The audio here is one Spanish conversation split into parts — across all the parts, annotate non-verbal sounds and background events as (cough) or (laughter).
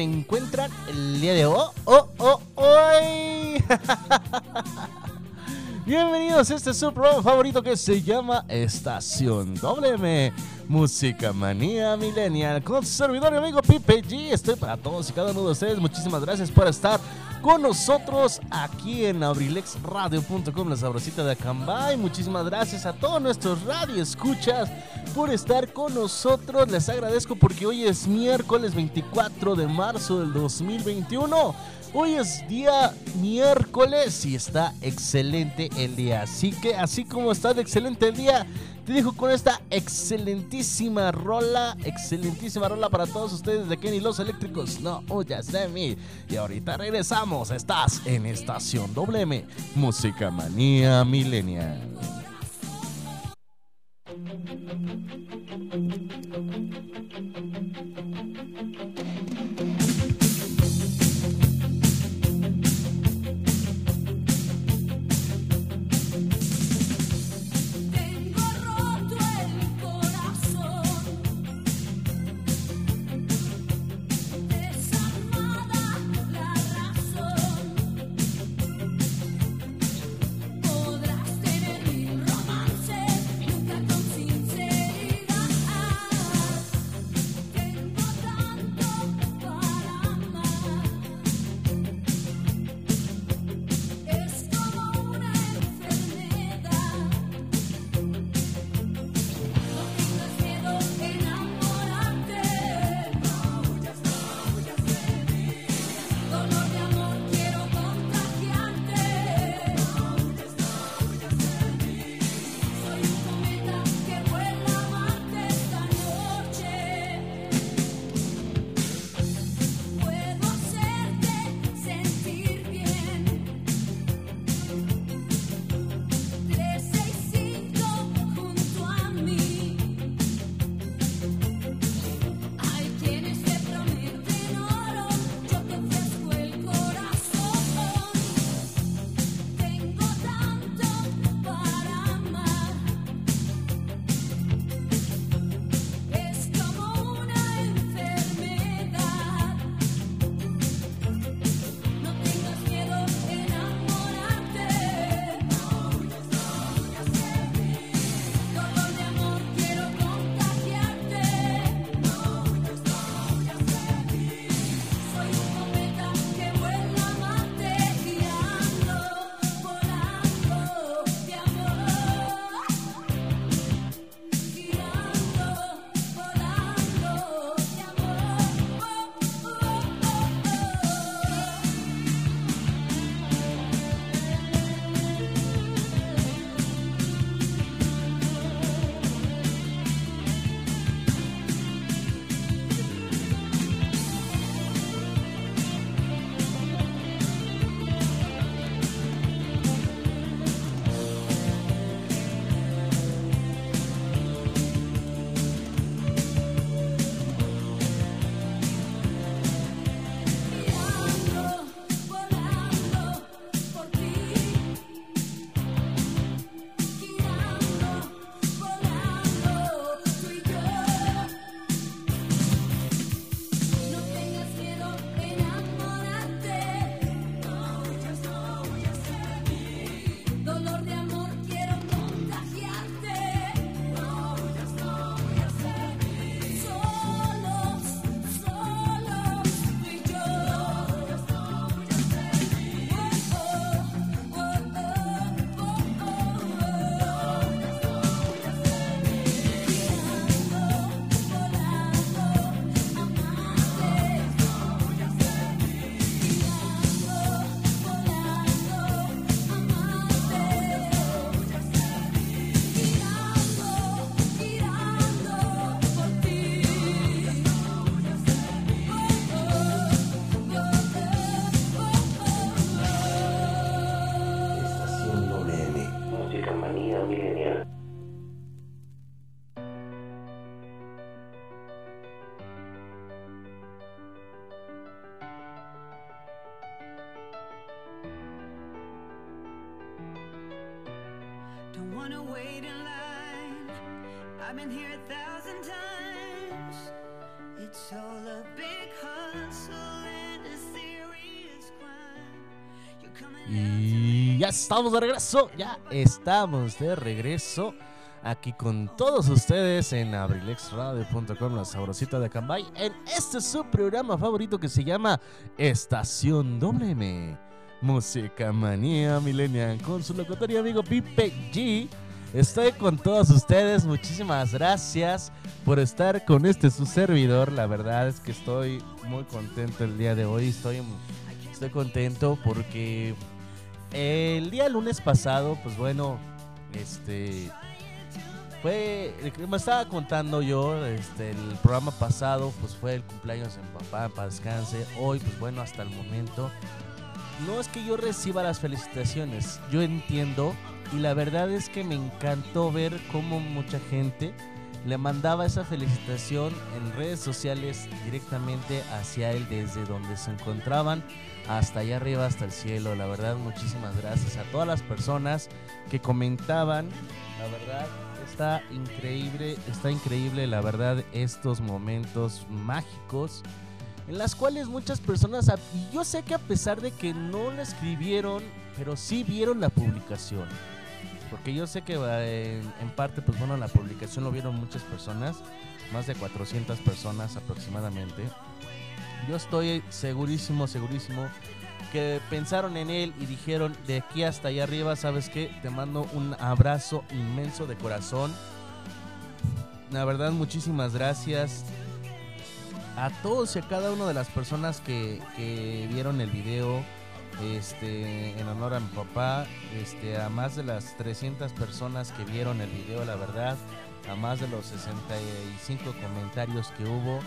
Se encuentran el día de hoy? Oh, oh. (laughs) Bienvenidos a este su programa favorito que se llama Estación WM Música Manía Millennial con su servidor y amigo Pipe G. Estoy para todos y cada uno de ustedes. Muchísimas gracias por estar con nosotros aquí en abrilexradio.com, la sabrosita de Acambay. Muchísimas gracias a todos nuestros radioescuchas por estar con nosotros. Les agradezco porque hoy es miércoles 24 de marzo del 2021. Hoy es día miércoles y está excelente el día. Así que, así como está de excelente el día, te dejo con esta excelentísima rola. Excelentísima rola para todos ustedes de Kenny Los Eléctricos. No huyas de mí. Y ahorita regresamos. Estás en Estación WM. Música Manía Millennial. Thank you. Y ya estamos de regreso, ya estamos de regreso aquí con todos ustedes en abrilexradio.com, la sabrosita de Cambay, en este su programa favorito que se llama Estación WM, Música Manía Millennial, con su locutorio amigo Pipe G. Estoy con todos ustedes, muchísimas gracias por estar con este su servidor, la verdad es que estoy muy contento el día de hoy, estoy, estoy contento porque el día lunes pasado, pues bueno, este fue me estaba contando yo, este el programa pasado, pues fue el cumpleaños mi papá, para descanse. Hoy, pues bueno, hasta el momento no es que yo reciba las felicitaciones, yo entiendo y la verdad es que me encantó ver cómo mucha gente le mandaba esa felicitación en redes sociales directamente hacia él desde donde se encontraban hasta allá arriba, hasta el cielo. La verdad, muchísimas gracias a todas las personas que comentaban. La verdad, está increíble, está increíble, la verdad, estos momentos mágicos en las cuales muchas personas, y yo sé que a pesar de que no lo escribieron, pero sí vieron la publicación. Porque yo sé que eh, en, parte, pues bueno, la publicación lo vieron muchas personas, más de 400 personas aproximadamente. Yo estoy segurísimo, segurísimo que pensaron en él y dijeron de aquí hasta allá arriba, ¿sabes qué? Te mando un abrazo inmenso de corazón. La verdad, muchísimas gracias a todos y a cada una de las personas que, que vieron el video este, en honor a mi papá, este, a más de las 300 personas que vieron el video, la verdad, a más de los 65 comentarios que hubo.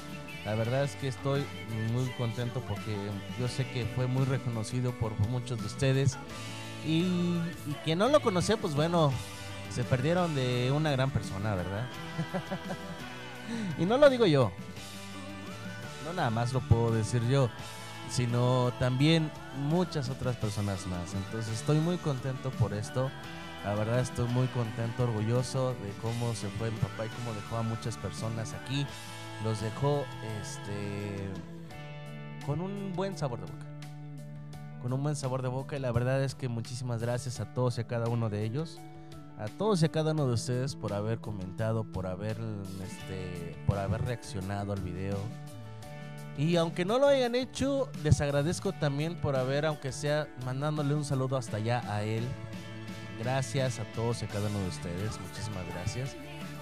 La verdad es que estoy muy contento porque yo sé que fue muy reconocido por muchos de ustedes. Y, y quien no lo conoce, pues bueno, se perdieron de una gran persona, ¿verdad? (laughs) y no lo digo yo, no nada más lo puedo decir yo, sino también muchas otras personas más. Entonces estoy muy contento por esto. La verdad estoy muy contento, orgulloso de cómo se fue mi papá y cómo dejó a muchas personas aquí. Los dejó este con un buen sabor de boca. Con un buen sabor de boca y la verdad es que muchísimas gracias a todos y a cada uno de ellos. A todos y a cada uno de ustedes por haber comentado, por haber este por haber reaccionado al video. Y aunque no lo hayan hecho, les agradezco también por haber, aunque sea mandándole un saludo hasta allá a él. Gracias a todos y a cada uno de ustedes, muchísimas gracias.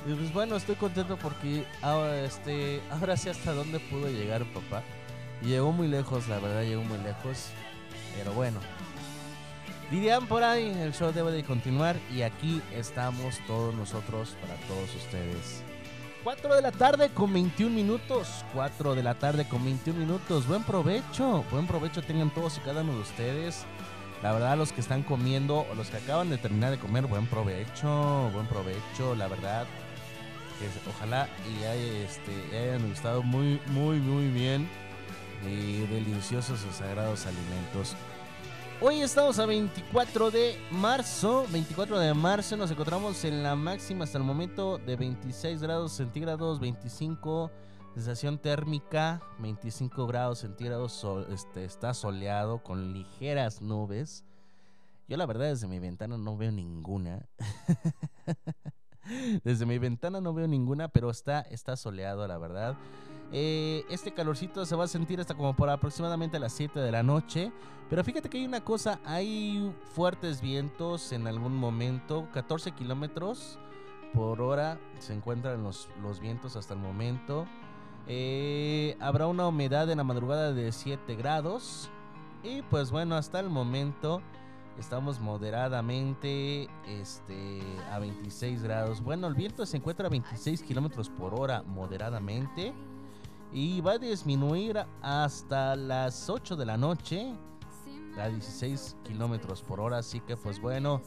Y pues bueno, estoy contento porque ahora, este, (laughs) ahora sí hasta dónde pudo llegar papá. Llegó muy lejos, la verdad, llegó muy lejos. Pero bueno. Dirían por ahí, el show debe de continuar y aquí estamos todos nosotros para todos ustedes. 4 de la tarde con 21 minutos. 4 de la tarde con 21 minutos. Buen provecho. Buen provecho tengan todos y cada uno de ustedes. La verdad, los que están comiendo o los que acaban de terminar de comer, buen provecho. Buen provecho, la verdad. Ojalá y este, hayan gustado muy, muy, muy bien. Y deliciosos y sagrados alimentos. Hoy estamos a 24 de marzo. 24 de marzo nos encontramos en la máxima hasta el momento de 26 grados centígrados, 25 sensación térmica, 25 grados centígrados. este, está soleado con ligeras nubes. Yo la verdad desde mi ventana no veo ninguna. (laughs) desde mi ventana no veo ninguna, pero está, está soleado la verdad. Eh, este calorcito se va a sentir hasta como por aproximadamente las 7 de la noche. Pero fíjate que hay una cosa, hay fuertes vientos en algún momento, 14 kilómetros por hora se encuentran los, vientos hasta el momento. Eh, habrá una humedad en la madrugada de 7 grados. Y pues bueno, hasta el momento estamos moderadamente este, a 26 grados. Bueno, el viento se encuentra a 26 kilómetros por hora moderadamente. Y va a disminuir hasta las 8 de la noche a 16 kilómetros por hora. Así que, pues bueno,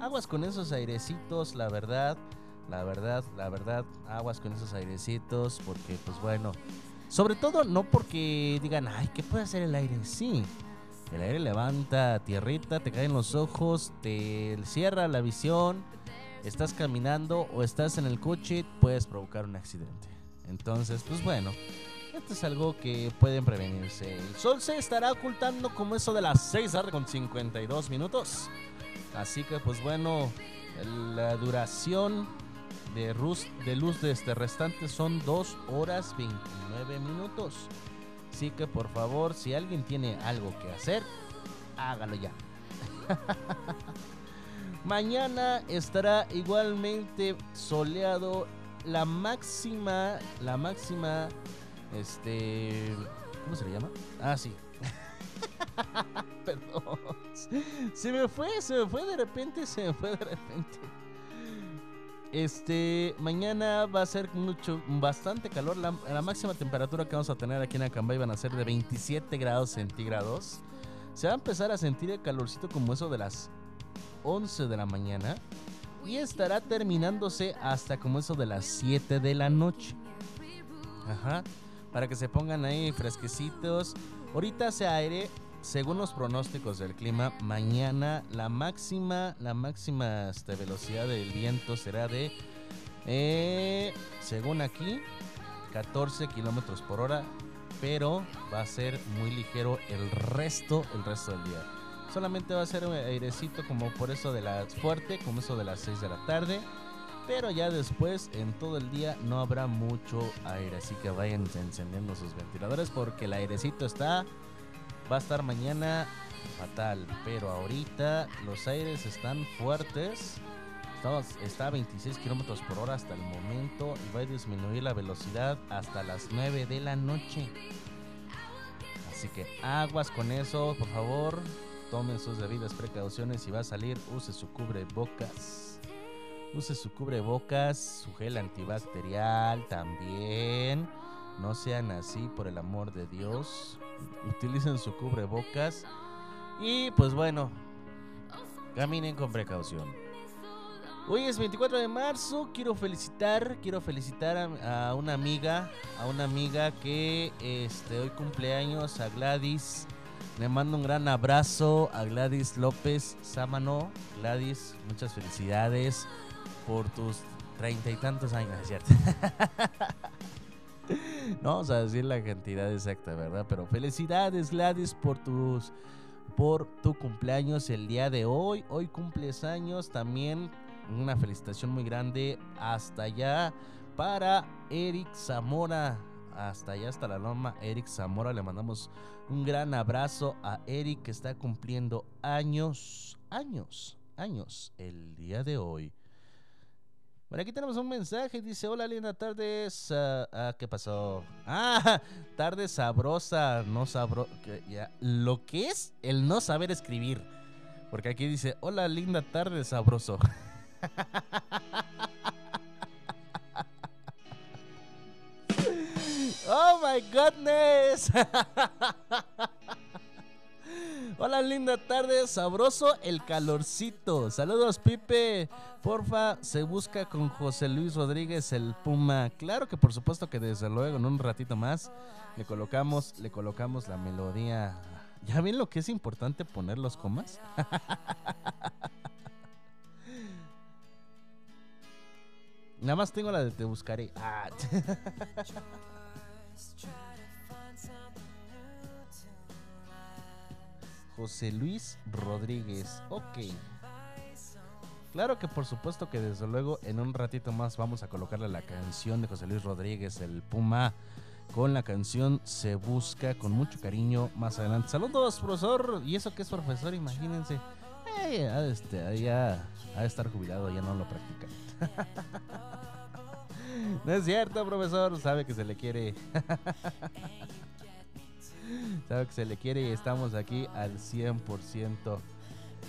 aguas con esos airecitos, la verdad. La verdad, la verdad, aguas con esos airecitos. Porque, pues bueno, sobre todo no porque digan, ay, ¿qué puede hacer el aire? Sí, el aire levanta tierrita, te caen los ojos, te cierra la visión. estás caminando o estás en el coche, puedes provocar un accidente. Entonces, pues bueno, esto es algo que pueden prevenirse. El sol se estará ocultando como eso de las 6 tarde con 52 minutos. Así que, pues bueno, la duración de luz de este restante son 2 horas 29 minutos. Así que, por favor, si alguien tiene algo que hacer, hágalo ya. (laughs) Mañana estará igualmente soleado. La máxima, la máxima, este, ¿cómo se le llama? Ah, sí. (laughs) Perdón. Se me fue, se me fue de repente, se me fue de repente. Este, mañana va a ser mucho, bastante calor. La, la máxima temperatura que vamos a tener aquí en Acambay van a ser de 27 grados centígrados. Se va a empezar a sentir el calorcito como eso de las 11 de la mañana. Y estará terminándose hasta como eso de las 7 de la noche. Ajá. Para que se pongan ahí fresquecitos. Ahorita hace aire. Según los pronósticos del clima, mañana la máxima, la máxima este, velocidad del viento será de, eh, según aquí, 14 kilómetros por hora, pero va a ser muy ligero el resto, el resto del día. Solamente va a ser airecito como por eso de las fuerte, como de las 6 de la tarde. Pero ya después, en todo el día, no habrá mucho aire. Así que vayan encendiendo sus ventiladores porque el airecito está. Va a estar mañana fatal. Pero ahorita los aires están fuertes. Estamos, está a 26 kilómetros por hora hasta el momento. Y va a disminuir la velocidad hasta las 9 de la noche. Así que aguas con eso, por favor. Tomen sus debidas precauciones. Si va a salir, use su cubrebocas. Use su cubrebocas, su gel antibacterial también. No sean así, por el amor de Dios. Utilicen su cubrebocas. Y pues bueno, caminen con precaución. Hoy es 24 de marzo. Quiero felicitar, quiero felicitar a, a una amiga, a una amiga que este hoy cumpleaños, a Gladys. Le mando un gran abrazo a Gladys López Sámano. Gladys, muchas felicidades por tus treinta y tantos años, ¿es cierto? (laughs) no vamos a decir la cantidad exacta, ¿verdad? Pero felicidades, Gladys, por tus por tu cumpleaños el día de hoy. Hoy cumples años también. Una felicitación muy grande hasta allá para Eric Zamora. Hasta allá, hasta la norma Eric Zamora. Le mandamos un gran abrazo a Eric que está cumpliendo años, años, años el día de hoy. Bueno, aquí tenemos un mensaje. Dice: Hola, linda tardes. ah, ah, ¿Qué pasó? Ah, (laughs) tarde sabrosa. No sabro. Lo que es el no saber escribir. Porque aquí dice: Hola, linda tarde, sabroso. (laughs) Oh my goodness. (laughs) Hola, linda tarde, sabroso el calorcito. Saludos, Pipe. Porfa, se busca con José Luis Rodríguez el Puma. Claro que por supuesto que desde luego en un ratito más le colocamos, le colocamos la melodía. ¿Ya ven lo que es importante poner los comas? (laughs) Nada más tengo la de te buscaré. Ah. (laughs) José Luis Rodríguez. Ok. Claro que por supuesto que desde luego en un ratito más vamos a colocarle la canción de José Luis Rodríguez, el Puma, con la canción Se Busca con mucho cariño más adelante. Saludos, profesor. Y eso que es profesor, imagínense. Eh, ya, este, ya ha de estar jubilado, ya no lo practica. (laughs) no es cierto, profesor. Sabe que se le quiere. (laughs) Sabe que se le quiere y estamos aquí al 100%.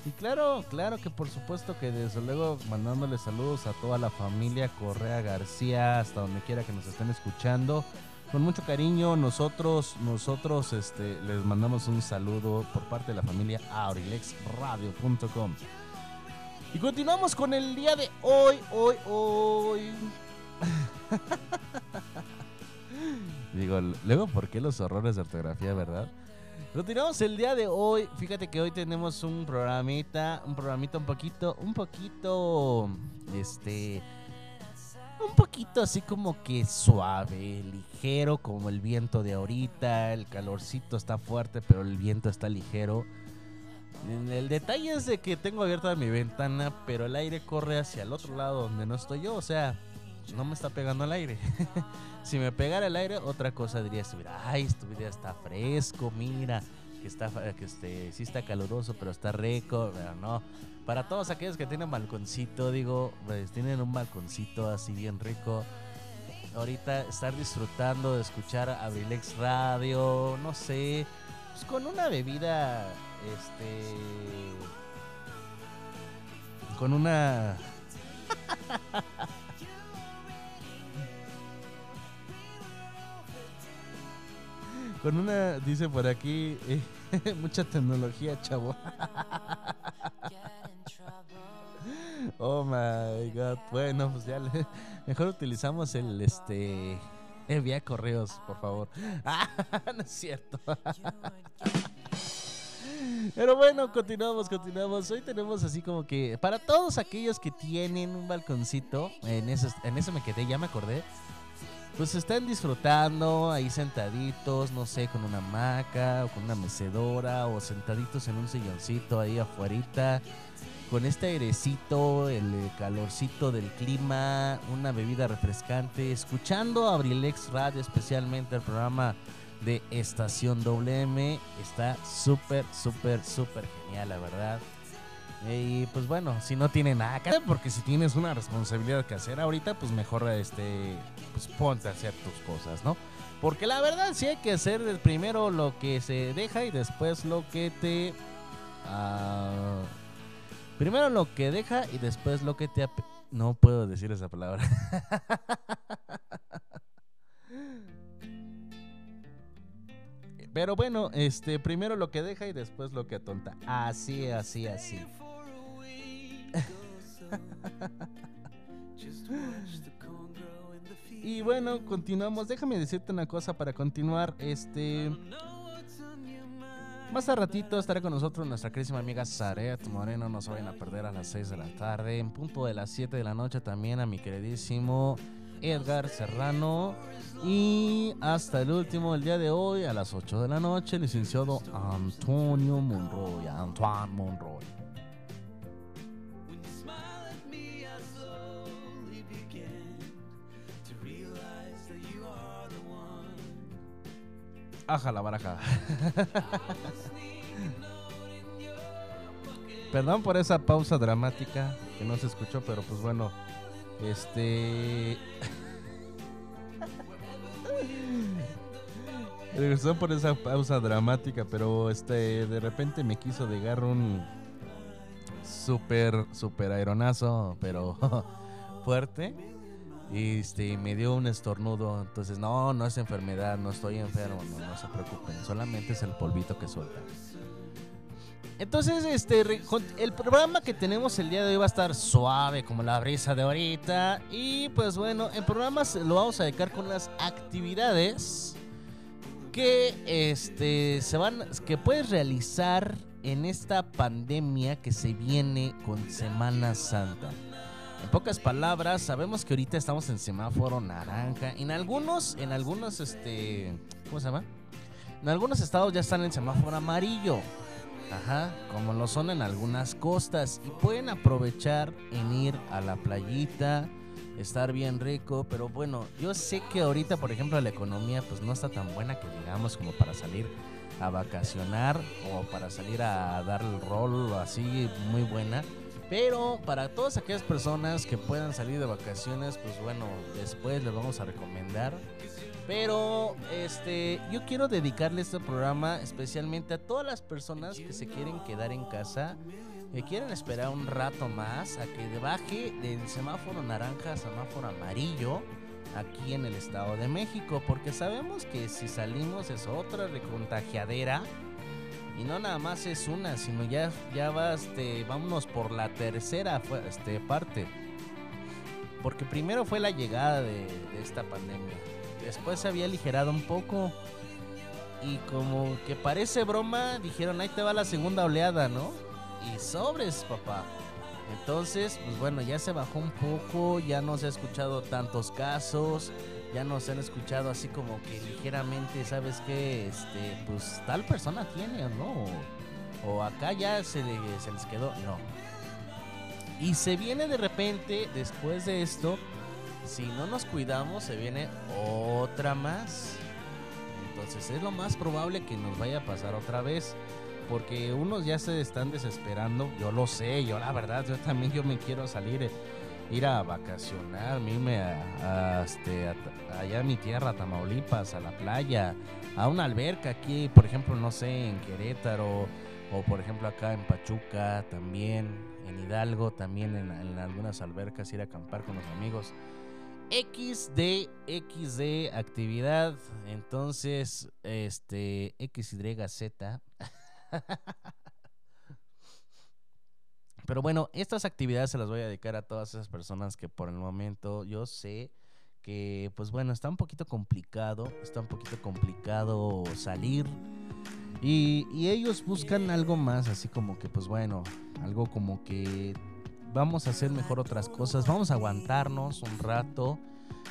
Y claro, claro que por supuesto que desde luego mandándole saludos a toda la familia Correa García, hasta donde quiera que nos estén escuchando. Con mucho cariño, nosotros, nosotros este, les mandamos un saludo por parte de la familia aurilexradio.com. Y continuamos con el día de hoy, hoy, hoy. Digo, luego, ¿por qué los horrores de ortografía, verdad? Continuamos el día de hoy. Fíjate que hoy tenemos un programita, un programita un poquito, un poquito, este, un poquito así como que suave, ligero, como el viento de ahorita. El calorcito está fuerte, pero el viento está ligero. El detalle es de que tengo abierta mi ventana, pero el aire corre hacia el otro lado donde no estoy yo. O sea, no me está pegando el aire. (laughs) si me pegara el aire, otra cosa diría, estuviera, ay, este día está fresco, mira, que está, que este, sí está caluroso, pero está rico, pero no. Para todos aquellos que tienen balconcito, digo, pues tienen un balconcito así bien rico. Ahorita estar disfrutando de escuchar Abrilex Radio, no sé, pues con una bebida, este, con una (laughs) Con una, dice por aquí, eh, (laughs) mucha tecnología, chavo. (laughs) Oh my god. Bueno, pues ya mejor utilizamos el este el vía correos, por favor. Ah, (laughs) no es cierto. Pero bueno, continuamos, continuamos. Hoy tenemos así como que para todos aquellos que tienen un balconcito, en eso, en eso me quedé, ya me acordé. Pues están disfrutando ahí sentaditos, no sé, con una hamaca o con una mecedora o sentaditos en un silloncito ahí afuerita, con este airecito, el eh, calorcito del clima, una bebida refrescante, escuchando Abrilex Radio, especialmente el programa de Estación WM. Está súper, súper, súper genial, la verdad. Y pues bueno, si no tiene nada que hacer, porque si tienes una responsabilidad que hacer ahorita, pues mejor este, pues ponte a hacer tus cosas, ¿no? Porque la verdad sí hay que hacer primero lo que se deja y después lo que te... ah, primero lo que deja y después lo que te... No puedo decir esa palabra. (laughs) Pero bueno, este, primero lo que deja y después lo que atonta. Así, así, así. Y bueno, continuamos. Déjame decirte una cosa para continuar. Este. Más a ratito estará con nosotros nuestra querísima amiga Zaret Moreno. No se vayan a perder a las 6 de la tarde. En punto de las 7 de la noche también a mi queridísimo Edgar Serrano. Y hasta el último, el día de hoy, a las 8 de la noche, licenciado Antonio Monroy. Antoine Monroy. Aja la baraja. Perdón por esa pausa dramática que no se escuchó, pero pues bueno, este... (laughs) Regresó por esa pausa dramática, pero este de repente me quiso llegar un súper, súper aeronazo, pero (laughs) fuerte. Y este, me dio un estornudo. Entonces, no, no es enfermedad, no estoy enfermo, no, no se preocupen. Solamente es el polvito que suelta. Entonces, este, el programa que tenemos el día de hoy va a estar suave como la brisa de ahorita. Y pues bueno, el programa se- lo vamos a dedicar con las actividades que este se van que puedes realizar en esta pandemia que se viene con Semana Santa. En pocas palabras, sabemos que ahorita estamos en semáforo naranja. En algunos, en algunos, este, ¿cómo se llama? En algunos estados ya están en semáforo amarillo. Ajá, como lo son en algunas costas. Y pueden aprovechar en ir a la playita, estar bien rico. Pero bueno, yo sé que ahorita, por ejemplo, la economía pues no está tan buena que digamos como para salir a vacacionar o para salir a dar el rol así muy buena. Pero para todas aquellas personas que puedan salir de vacaciones, pues bueno, después les vamos a recomendar. Pero este, yo quiero dedicarle este programa especialmente a todas las personas que se quieren quedar en casa, que quieren esperar un rato más a que baje del semáforo naranja a semáforo amarillo aquí en el Estado de México, porque sabemos que si salimos es otra recontagiadera y no nada más es una, sino ya ya va este, vámonos por la tercera este parte. Porque primero fue la llegada de, de esta pandemia. Después se había aligerado un poco. y como que parece broma, dijeron, ahí te va la segunda oleada, ¿no? Y sobres, papá. Entonces, pues bueno, ya se bajó un poco, ya no se ha escuchado tantos casos, ya no se han escuchado así como que ligeramente, ¿sabes qué? Este, pues tal persona tiene o no. O acá ya se, le- se les quedó, no. Y se viene de repente, después de esto, si no nos cuidamos, se viene otra más. Entonces es lo más probable que nos vaya a pasar otra vez. Porque unos ya se están desesperando. Yo lo sé, yo la verdad, yo también yo me quiero salir, eh, ir a vacacionar, irme a, este, a allá a mi tierra, a Tamaulipas, a la playa, a una alberca aquí, por ejemplo, no sé, en Querétaro, o por ejemplo acá en Pachuca también, en Hidalgo también, en, en algunas albercas, ir a acampar con los amigos. XD, XD, actividad. Entonces, este, XYZ. (laughs) Pero bueno, estas actividades se las voy a dedicar a todas esas personas que por el momento yo sé que, pues bueno, está un poquito complicado, está un poquito complicado salir. Y, y ellos buscan algo más, así como que, pues bueno, algo como que vamos a hacer mejor otras cosas, vamos a aguantarnos un rato.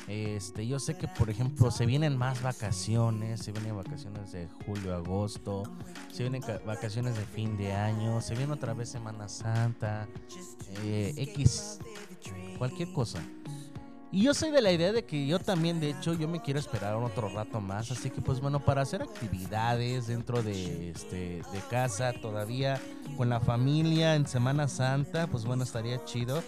Este, yo sé que por ejemplo se vienen más vacaciones, se vienen vacaciones de julio, agosto, se vienen ca- vacaciones de fin de año, se viene otra vez Semana Santa, eh, X, cualquier cosa. Y yo soy de la idea de que yo también, de hecho, yo me quiero esperar otro rato más. Así que, pues bueno, para hacer actividades dentro de, este, de casa, todavía con la familia en Semana Santa, pues bueno, estaría chido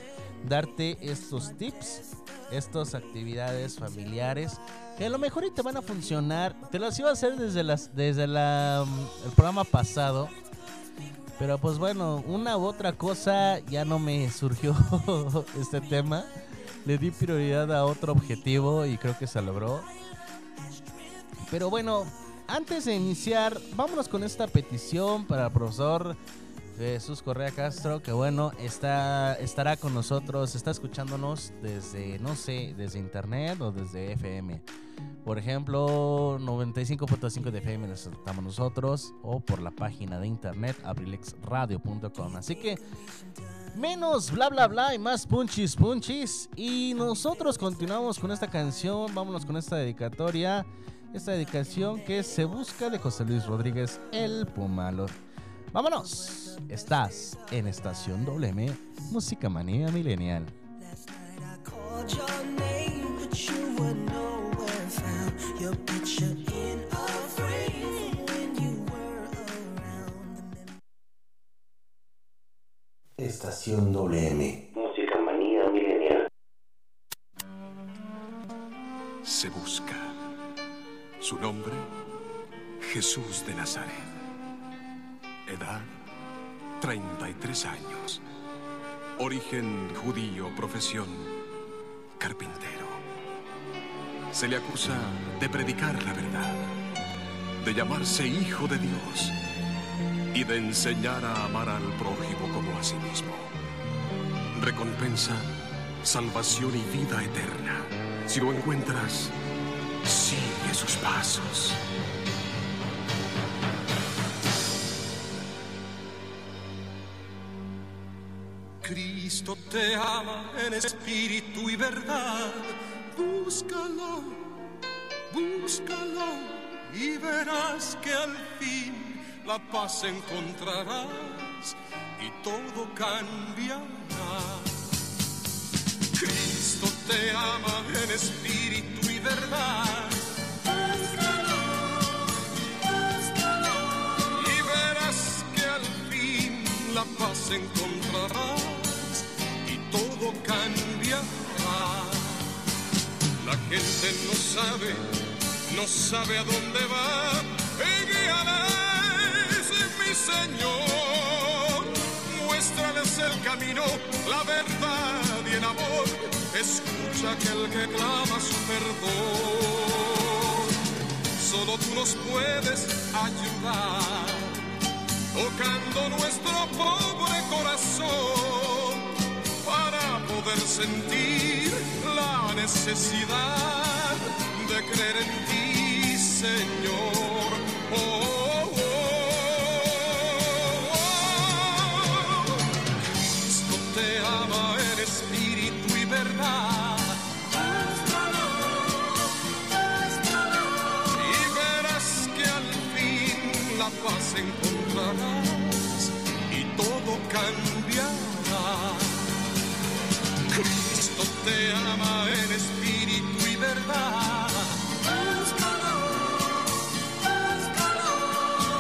darte estos tips, estas actividades familiares que a lo mejor y te van a funcionar. Te las iba a hacer desde, las, desde la, mm, el programa pasado. Pero pues bueno, una u otra cosa ya no me surgió (laughs) este tema. Le di prioridad a otro objetivo y creo que se logró. Pero bueno, antes de iniciar, vámonos con esta petición para el profesor Jesús Correa Castro, que bueno, está, estará con nosotros, está escuchándonos desde, no sé, desde internet o desde FM. Por ejemplo, 95.5 de FM estamos nosotros o por la página de internet abrilexradio.com. Así que menos bla bla bla y más punchis punchis. Y nosotros continuamos con esta canción, vámonos con esta dedicatoria. Esta dedicación que se busca de José Luis Rodríguez, el Pumalo. Vámonos, estás en Estación WM, Música Manía Milenial. Estación WM. Música manía milenial. se busca. Su nombre, Jesús de Nazaret. Edad, 33 años. Origen judío, profesión, carpintero. Se le acusa de predicar la verdad, de llamarse hijo de Dios y de enseñar a amar al prójimo como a sí mismo. Recompensa, salvación y vida eterna. Si lo encuentras, sigue sus pasos. Cristo te ama en espíritu y verdad. Búscalo, búscalo y verás que al fin la paz encontrarás y todo cambiará. Cristo te ama en espíritu y verdad. Y verás que al fin la paz encontrarás y todo cambiará. La gente no sabe, no sabe a dónde va. Y guíales, mi Señor. Muéstrales el camino, la verdad y el amor. Escucha aquel que clama su perdón. Solo tú nos puedes ayudar, tocando nuestro pobre corazón sentir la necesidad de creer en ti, Señor. Oh, oh, oh, Cristo te ama en espíritu y verdad. Y verás que al fin la paz encontrarás y todo cambiará. Cristo te ama en espíritu y verdad.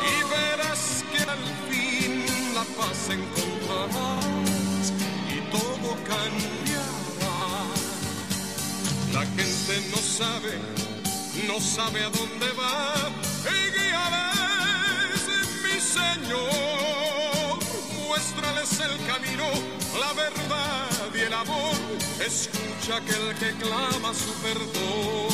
Y verás que al fin la paz encontrarás y todo cambiará. La gente no sabe, no sabe a dónde va. Y guíales, mi Señor, muéstrales el camino la verdad y el amor. Escucha aquel que clama su perdón.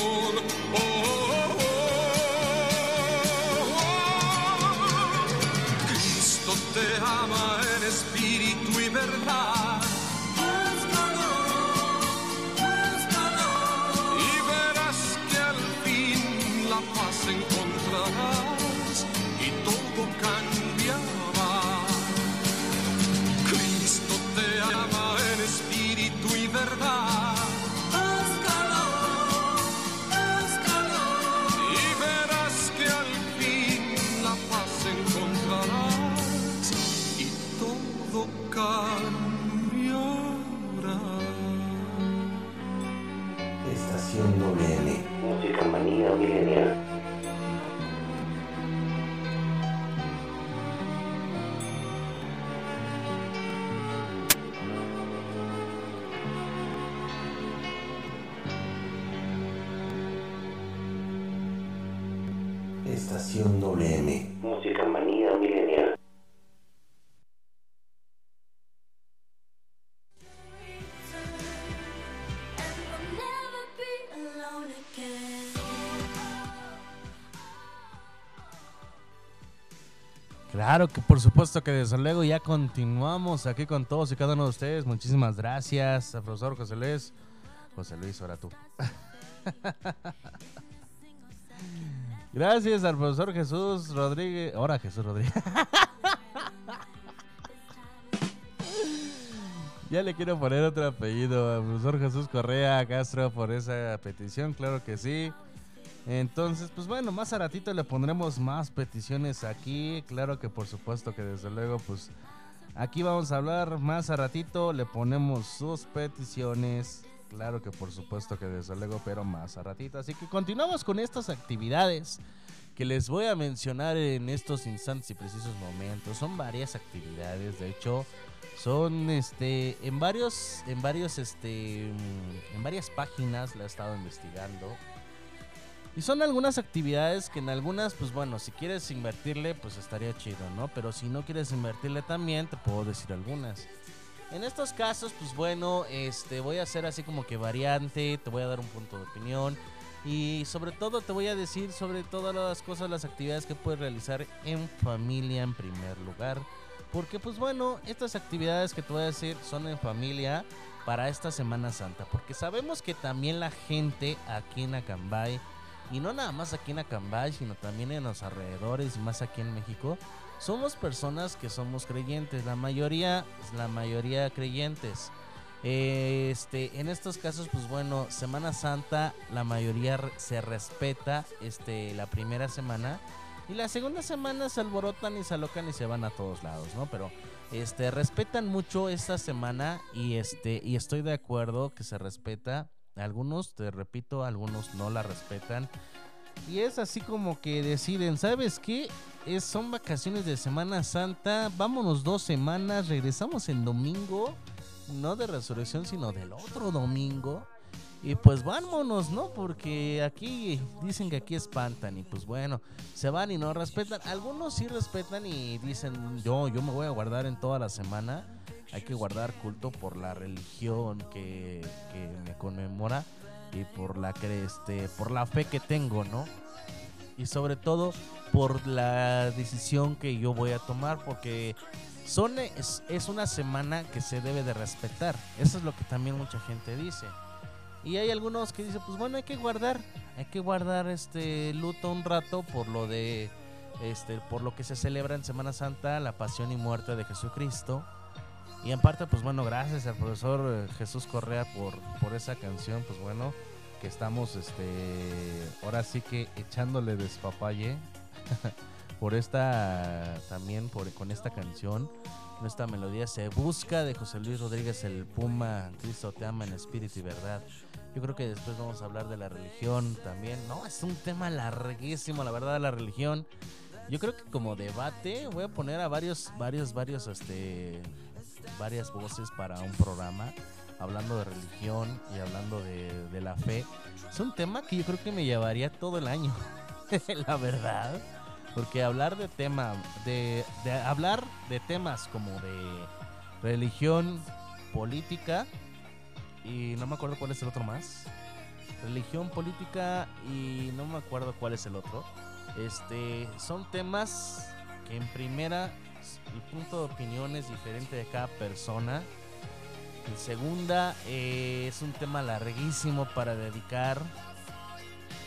Claro que por supuesto que desde luego ya continuamos aquí con todos y cada uno de ustedes. Muchísimas gracias al profesor José Luis. José Luis, ahora tú. (laughs) Gracias al profesor Jesús Rodríguez. Ahora Jesús Rodríguez. (laughs) ya le quiero poner otro apellido al profesor Jesús Correa Castro por esa petición, claro que sí. Entonces, pues bueno, más a ratito le pondremos más peticiones aquí. Claro que por supuesto que desde luego, pues aquí vamos a hablar más a ratito. Le ponemos sus peticiones. Claro que por supuesto que desde luego, pero más a ratito. Así que continuamos con estas actividades que les voy a mencionar en estos instantes y precisos momentos. Son varias actividades, de hecho, son este en varios en varios este en varias páginas la he estado investigando. Y son algunas actividades que en algunas, pues bueno, si quieres invertirle, pues estaría chido, ¿no? Pero si no quieres invertirle también, te puedo decir algunas. En estos casos, pues bueno, este voy a hacer así como que variante, te voy a dar un punto de opinión y sobre todo te voy a decir sobre todas las cosas, las actividades que puedes realizar en familia en primer lugar. Porque pues bueno, estas actividades que te voy a decir son en familia para esta Semana Santa. Porque sabemos que también la gente aquí en Acambay, y no nada más aquí en Acambay, sino también en los alrededores y más aquí en México, somos personas que somos creyentes. La mayoría, la mayoría creyentes. Este, en estos casos, pues bueno, Semana Santa, la mayoría se respeta este, la primera semana. Y la segunda semana se alborotan y se alocan y se van a todos lados, ¿no? Pero este respetan mucho esta semana y este y estoy de acuerdo que se respeta. Algunos, te repito, algunos no la respetan. Y es así como que deciden, ¿sabes qué? Es, son vacaciones de Semana Santa, vámonos dos semanas, regresamos en domingo, no de resurrección, sino del otro domingo. Y pues vámonos, ¿no? Porque aquí dicen que aquí espantan y pues bueno, se van y no respetan. Algunos sí respetan y dicen, yo, yo me voy a guardar en toda la semana. Hay que guardar culto por la religión que, que me conmemora y por la que este, por la fe que tengo, ¿no? Y sobre todo por la decisión que yo voy a tomar, porque son es, es una semana que se debe de respetar. Eso es lo que también mucha gente dice. Y hay algunos que dicen, pues bueno, hay que guardar, hay que guardar este luto un rato por lo de este por lo que se celebra en Semana Santa, la pasión y muerte de Jesucristo. Y en parte, pues bueno, gracias al profesor eh, Jesús Correa por, por esa canción, pues bueno, que estamos este ahora sí que echándole despapalle (laughs) por esta también por con esta canción con esta melodía se busca de José Luis Rodríguez el Puma Cristo te ama en espíritu y verdad. Yo creo que después vamos a hablar de la religión también no es un tema larguísimo la verdad la religión. Yo creo que como debate voy a poner a varios varios varios este varias voces para un programa hablando de religión y hablando de, de la fe. Es un tema que yo creo que me llevaría todo el año, (laughs) la verdad. Porque hablar de tema, de, de hablar de temas como de religión, política y no me acuerdo cuál es el otro más. Religión, política y no me acuerdo cuál es el otro. Este, son temas que en primera el punto de opinión es diferente de cada persona. En segunda eh, es un tema larguísimo para dedicar.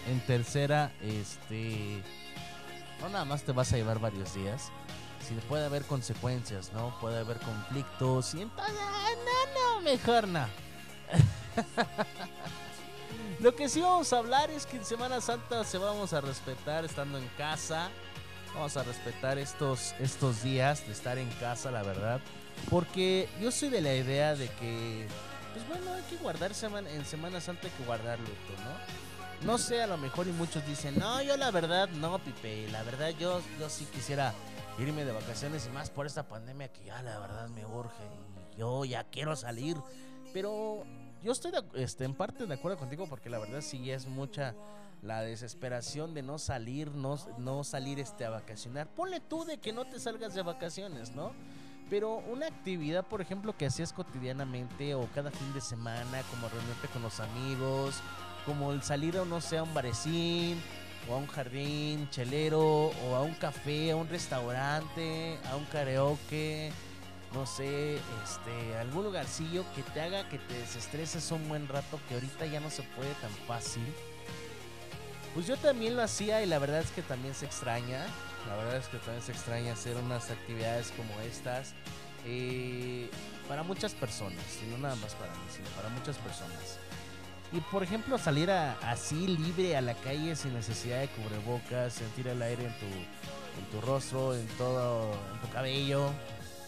En tercera, este, no nada más te vas a llevar varios días. Si puede haber consecuencias, ¿no? Puede haber conflictos. Y entonces, no, no, mejor no. (laughs) Lo que sí vamos a hablar es que en Semana Santa se vamos a respetar estando en casa. Vamos a respetar estos, estos días de estar en casa, la verdad. Porque yo soy de la idea de que, pues bueno, hay que guardar semana, en Semana Santa, hay que guardar luto, ¿no? No sé, a lo mejor y muchos dicen, no, yo la verdad no, Pipe. La verdad yo, yo sí quisiera irme de vacaciones y más por esta pandemia que ya la verdad me urge y yo ya quiero salir. Pero yo estoy este, en parte de acuerdo contigo porque la verdad sí es mucha la desesperación de no salir, no, salir este, a vacacionar. Ponle tú de que no te salgas de vacaciones, ¿no? Pero una actividad, por ejemplo, que hacías cotidianamente o cada fin de semana, como reunirte con los amigos, como el salir a, no sé, a un barecín, o a un jardín chelero, o a un café, a un restaurante, a un karaoke, no sé, este, algún lugarcillo que te haga que te desestreses un buen rato, que ahorita ya no se puede tan fácil. Pues yo también lo hacía y la verdad es que también se extraña. La verdad es que también se extraña hacer unas actividades como estas. eh, para muchas personas, y no nada más para mí, sino para muchas personas. Y por ejemplo, salir a- así libre a la calle sin necesidad de cubrebocas, sentir el aire en tu, en tu rostro, en todo, en tu cabello,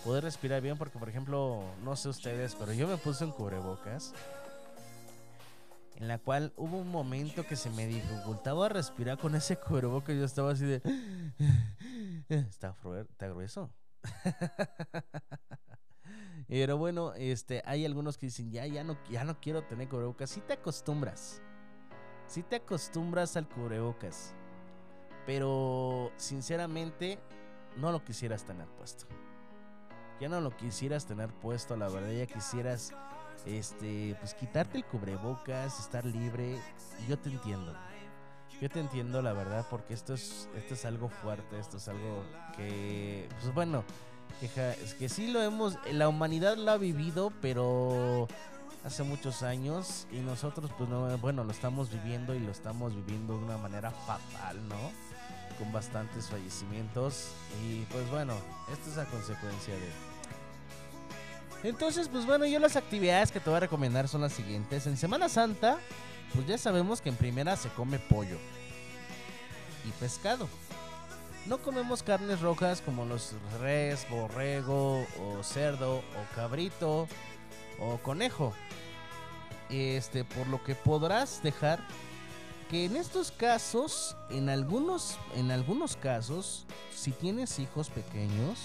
poder respirar bien, porque por ejemplo, no sé ustedes, pero yo me puse un cubrebocas en la cual hubo un momento que se me dificultaba respirar con ese cubrebocas. Yo estaba así de. Está, está grueso. (laughs) Pero bueno, este, hay algunos que dicen, ya, ya no, ya no quiero tener cubrebocas. Si te acostumbras. Si te acostumbras al cubrebocas. Pero sinceramente, no lo quisieras tener puesto. Ya no lo quisieras tener puesto, la verdad, ya quisieras este, pues quitarte el cubrebocas, estar libre. Yo te entiendo. Yo te entiendo, la verdad, porque esto es, esto es algo fuerte, esto es algo que, pues bueno, que, es que sí lo hemos, la humanidad lo ha vivido, pero hace muchos años y nosotros, pues no, bueno, lo estamos viviendo y lo estamos viviendo de una manera fatal, ¿no? Con bastantes fallecimientos y pues bueno, esto es a consecuencia de... Entonces, pues bueno, yo las actividades que te voy a recomendar son las siguientes. En Semana Santa, pues ya sabemos que en primera se come pollo y pescado. No comemos carnes rojas como los res, borrego o cerdo o cabrito o conejo. Este, por lo que podrás dejar que en estos casos, en algunos, en algunos casos, si tienes hijos pequeños,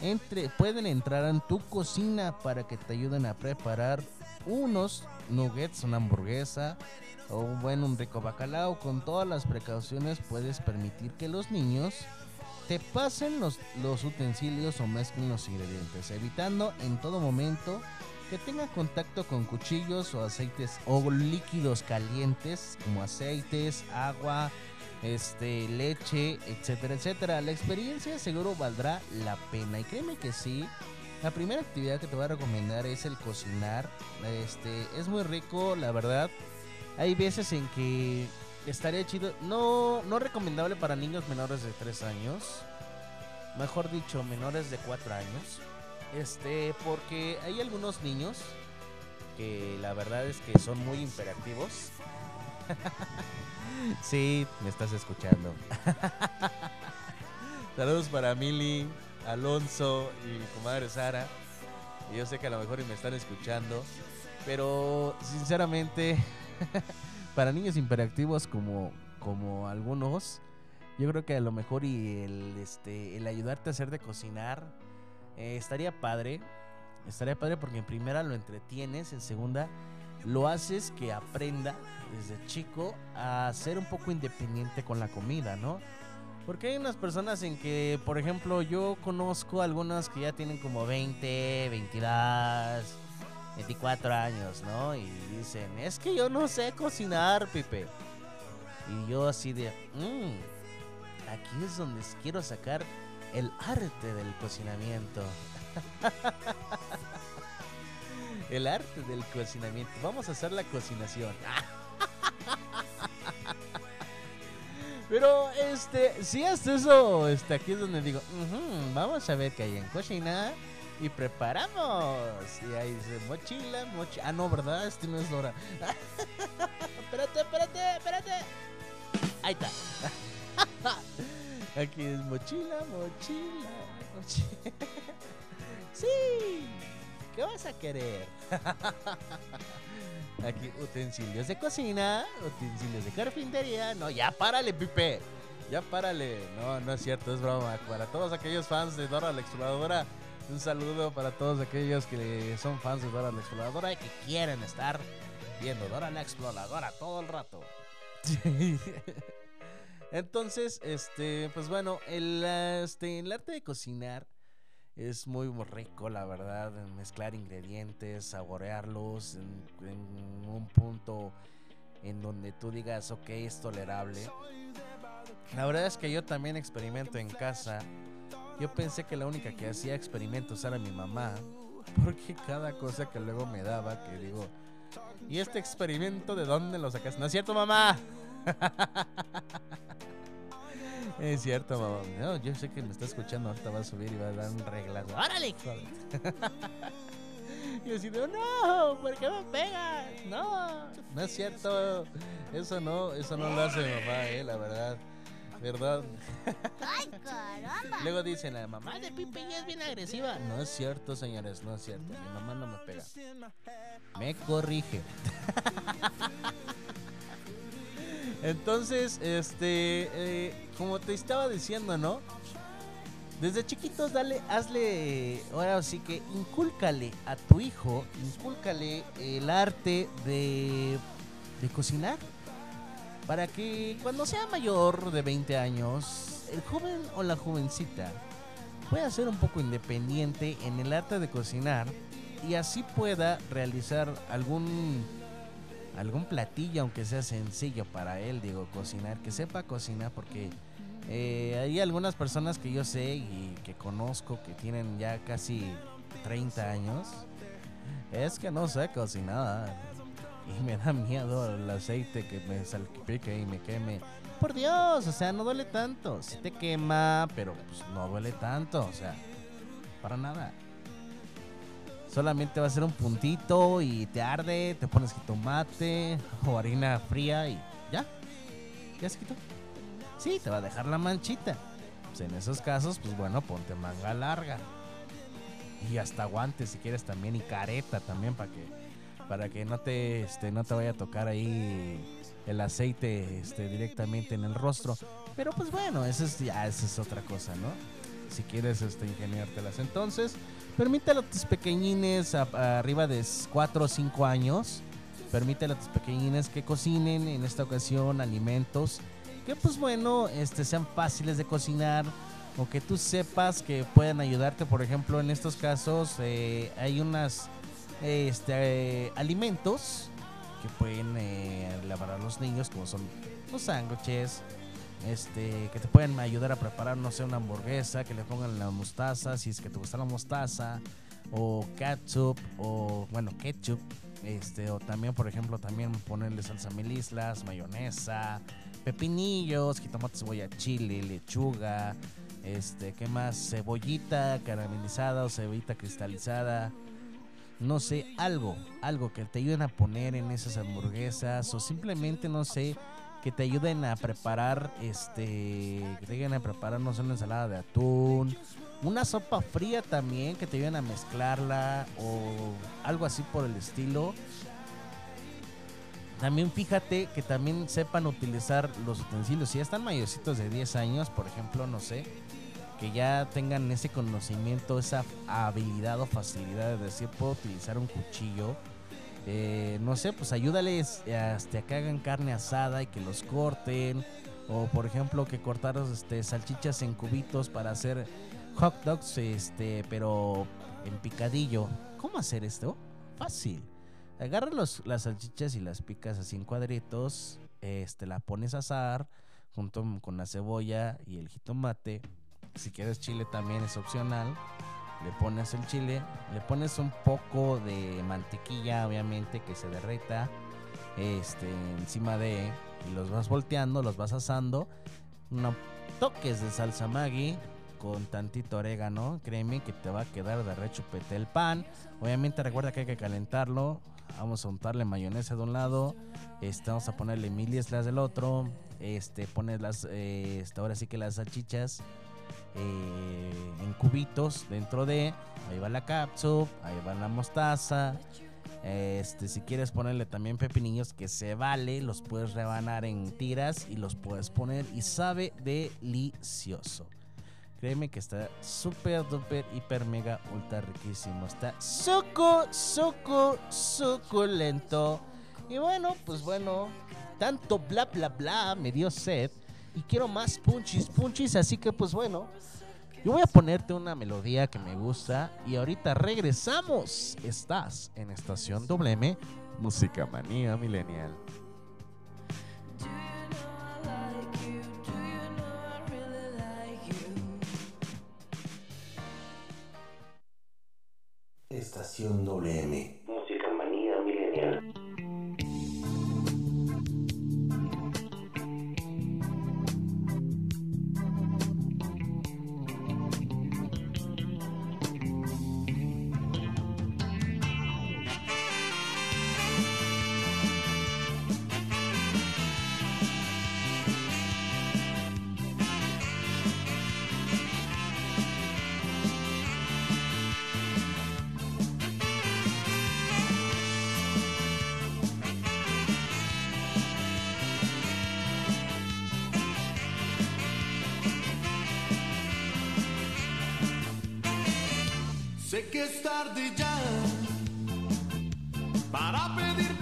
entre, pueden entrar en tu cocina para que te ayuden a preparar unos nuggets, una hamburguesa o un buen un rico bacalao. Con todas las precauciones puedes permitir que los niños te pasen los, los utensilios o mezclen los ingredientes, evitando en todo momento que tenga contacto con cuchillos o aceites o líquidos calientes como aceites, agua, este, leche, etcétera, etcétera. La experiencia seguro valdrá la pena y créeme que sí. La primera actividad que te voy a recomendar es el cocinar. Este, es muy rico, la verdad. Hay veces en que estaría chido, no, no recomendable para niños menores de 3 años. Mejor dicho, menores de 4 años. Este, porque hay algunos niños que la verdad es que son muy hiperactivos. (laughs) sí, me estás escuchando. (laughs) Saludos para Mili, Alonso y comadre Sara. Yo sé que a lo mejor me están escuchando. Pero sinceramente, (laughs) para niños hiperactivos como, como algunos, yo creo que a lo mejor y el, este, el ayudarte a hacer de cocinar eh, estaría padre. Estaría padre porque en primera lo entretienes, en segunda lo haces que aprenda desde chico a ser un poco independiente con la comida, ¿no? Porque hay unas personas en que, por ejemplo, yo conozco algunas que ya tienen como 20, 22, 24 años, ¿no? Y dicen, es que yo no sé cocinar, Pipe. Y yo así de, "Mm, aquí es donde quiero sacar el arte del cocinamiento. (laughs) el arte del cocinamiento. Vamos a hacer la cocinación. (laughs) Pero, este, si hasta eso, este, aquí es donde digo, "Ujú, vamos a ver qué hay en cocina y preparamos. Y ahí dice, mochila, mochila. Ah, no, ¿verdad? Este no es Dora. (laughs) espérate, espérate, espérate. Ahí está. (laughs) Aquí es mochila, mochila, mochila. sí. ¿Qué vas a querer? (laughs) Aquí utensilios de cocina, utensilios de carpintería. No, ya párale, Pipe. Ya párale. No, no es cierto, es broma. Para todos aquellos fans de Dora la Exploradora, un saludo para todos aquellos que son fans de Dora la Exploradora y que quieren estar viendo Dora la Exploradora todo el rato. (laughs) Entonces, este, pues bueno, el, este, el arte de cocinar es muy rico, la verdad, mezclar ingredientes, saborearlos en, en un punto en donde tú digas, ok, es tolerable. La verdad es que yo también experimento en casa. Yo pensé que la única que hacía experimentos era mi mamá, (laughs) porque cada cosa que luego me daba, que digo, ¿y este experimento de dónde lo sacas? ¿No es cierto, mamá? (laughs) Es cierto, mamá. No, yo sé que me está escuchando. Ahorita va a subir y va a dar un reglazo. ¡Órale, hijo! (laughs) Y así de, no, ¿por qué me pegas? No, no es cierto. Eso no, eso no lo hace mi mamá, eh, la verdad. ¿Verdad? ¡Ay, caramba! Luego dicen, la mamá de Pipe ya es bien agresiva. No es cierto, señores, no es cierto. Mi mamá no me pega. Me corrige. (laughs) Entonces, este, eh, como te estaba diciendo, ¿no? Desde chiquitos, dale, hazle, ahora sí que incúlcale a tu hijo, incúlcale el arte de, de cocinar. Para que cuando sea mayor de 20 años, el joven o la jovencita pueda ser un poco independiente en el arte de cocinar y así pueda realizar algún algún platillo, aunque sea sencillo para él, digo, cocinar, que sepa cocinar, porque eh, hay algunas personas que yo sé y que conozco que tienen ya casi 30 años, es que no sé cocinar. Y me da miedo el aceite que me salpique y me queme. Por Dios, o sea, no duele tanto. Sí te quema, pero pues no duele tanto, o sea, para nada. Solamente va a ser un puntito y te arde, te pones jitomate o harina fría y ya. Ya se quitó. Sí, te va a dejar la manchita. Pues en esos casos, pues bueno, ponte manga larga. Y hasta guantes si quieres también y careta también para que para que no te este no te vaya a tocar ahí el aceite este directamente en el rostro. Pero pues bueno, eso es ya esa es otra cosa, ¿no? Si quieres este ingeniártelas. Entonces, permítele a tus pequeñines arriba de 4 o 5 años, permítele a tus pequeñines que cocinen en esta ocasión alimentos que pues bueno, este sean fáciles de cocinar o que tú sepas que puedan ayudarte. Por ejemplo, en estos casos eh, hay unas este, alimentos que pueden eh, elaborar los niños, como son los sándwiches, este, que te pueden ayudar a preparar, no sé, una hamburguesa, que le pongan la mostaza, si es que te gusta la mostaza, o ketchup, o bueno, ketchup, este, o también, por ejemplo, también ponerle salsa mil islas, mayonesa, pepinillos, jitomate, cebolla, chile, lechuga, este, ¿qué más? Cebollita caramelizada o cebollita cristalizada. No sé, algo, algo que te ayuden a poner en esas hamburguesas o simplemente, no sé, que te ayuden a preparar, este, que te ayuden a preparar, no sé, una ensalada de atún, una sopa fría también, que te ayuden a mezclarla o algo así por el estilo. También fíjate que también sepan utilizar los utensilios. Si ya están mayorcitos de 10 años, por ejemplo, no sé, que ya tengan ese conocimiento, esa habilidad o facilidad de decir, puedo utilizar un cuchillo. Eh, no sé, pues ayúdales hasta a que hagan carne asada y que los corten. O por ejemplo, que cortar este, salchichas en cubitos para hacer hot dogs, este, pero en picadillo. ¿Cómo hacer esto? Fácil. Agarras los- las salchichas y las picas así en cuadritos. Este, la pones a asar junto con la cebolla y el jitomate. Si quieres chile también es opcional. Le pones el chile, le pones un poco de mantequilla, obviamente, que se derrita este, encima de. Y los vas volteando, los vas asando. Unos toques de salsa Maggi con tantito orégano. Créeme que te va a quedar de rechupete el pan. Obviamente, recuerda que hay que calentarlo. Vamos a untarle mayonesa de un lado. Este, vamos a ponerle mil islas del otro. Este, pones las. eh, este, ahora sí que las salchichas eh, en cubitos dentro de. Ahí va la capsup, ahí va la mostaza. Este, si quieres ponerle también pepinillos, que se vale, los puedes rebanar en tiras y los puedes poner y sabe delicioso. Créeme que está súper, duper, hiper, mega, ultra riquísimo. Está suco, suco, suculento. Y bueno, pues bueno, tanto bla, bla, bla me dio sed. Y quiero más punchis, punchis. Así que pues bueno, yo voy a ponerte una melodía que me gusta. Y ahorita regresamos. Estás en Estación WM, Música Manía Millennial. Do you know Sé que es tarde ya para pedir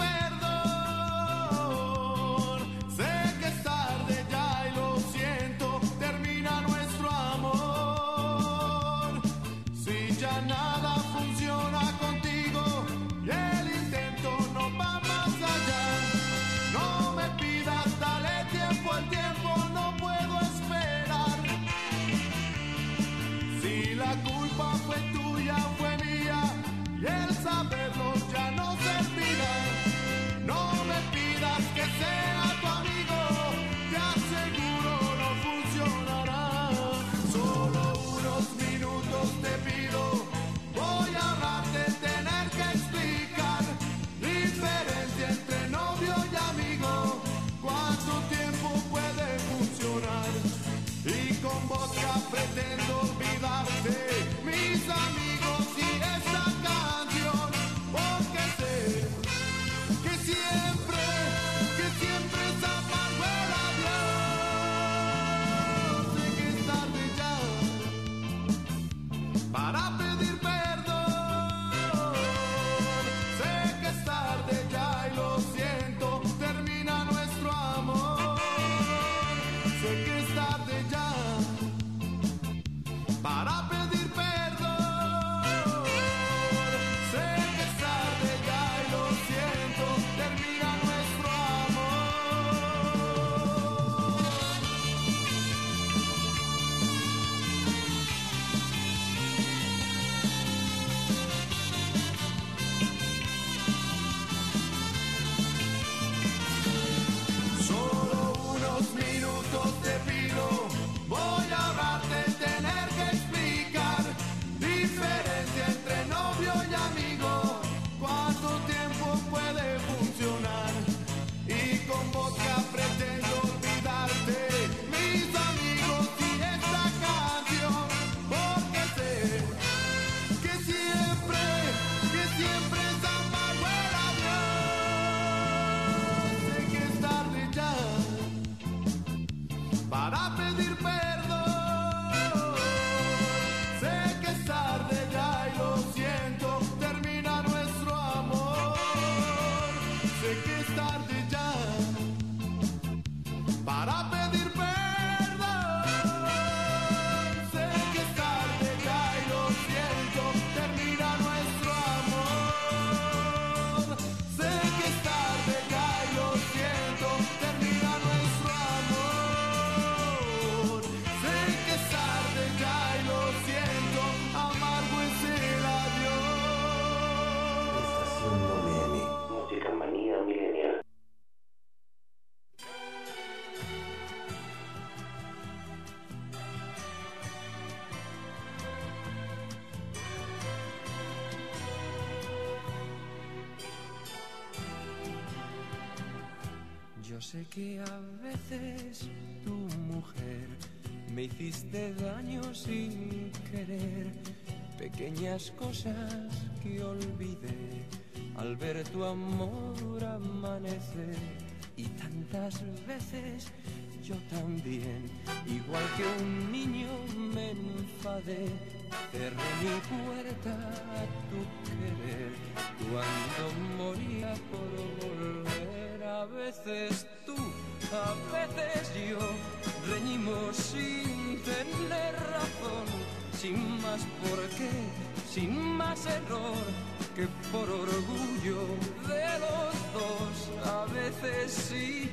vodka pretendo olvidarte, mis amigos sé que a veces tu mujer me hiciste daño sin querer, pequeñas cosas que olvidé al ver tu amor amanecer. Y tantas veces yo también, igual que un niño me enfadé, cerré mi puerta a tu querer. Cuando moría por volver a veces a veces yo, reñimos sin tener razón, sin más por qué, sin más error que por orgullo de los dos. A veces sí,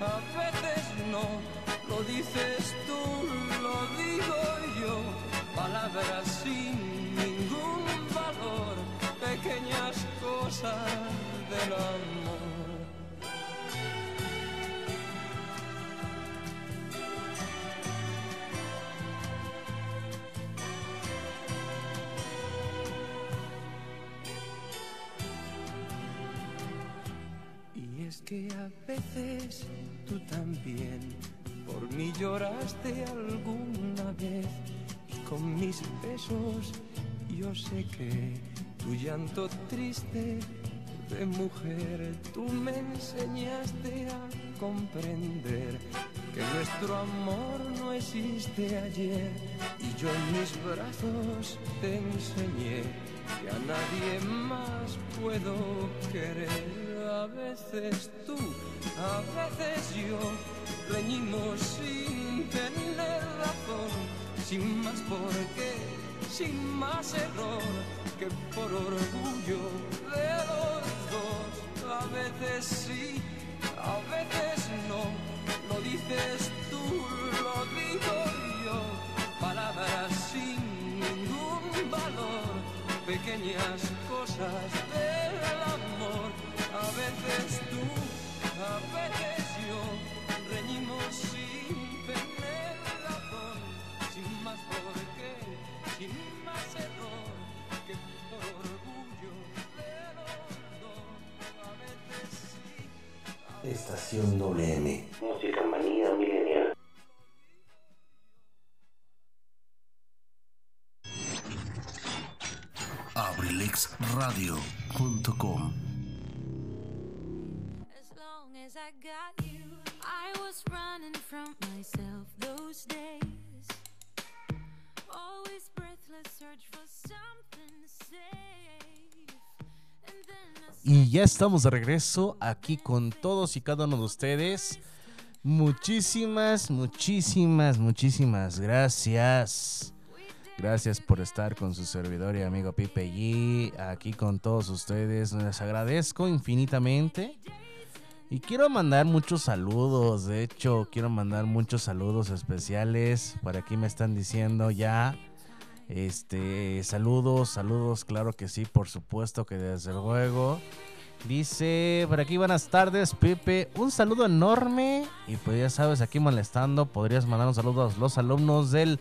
a veces no, lo dices tú, lo digo yo, palabras sin ningún valor, pequeñas cosas del amor. Tú también por mí lloraste alguna vez y con mis besos yo sé que tu llanto triste de mujer tú me enseñaste a comprender que nuestro amor no existe ayer y yo en mis brazos te enseñé que a nadie más puedo querer. A veces tú, a veces yo, reñimos sin tener razón, sin más por qué, sin más error que por orgullo de los dos. A veces sí, a veces no, lo dices tú, lo digo yo, palabras sin ningún valor, pequeñas cosas Estación WM. Música manía milenial. abrilexradio.com As long as I got you, I was running from myself those days. Always breathless, search for something safe. Y ya estamos de regreso aquí con todos y cada uno de ustedes. Muchísimas, muchísimas, muchísimas gracias. Gracias por estar con su servidor y amigo Pipe G. Aquí con todos ustedes. Les agradezco infinitamente. Y quiero mandar muchos saludos. De hecho, quiero mandar muchos saludos especiales. Por aquí me están diciendo ya. Este, saludos, saludos, claro que sí, por supuesto que desde luego. Dice, por aquí buenas tardes, Pepe. Un saludo enorme. Y pues ya sabes, aquí molestando, podrías mandar un saludo a los alumnos del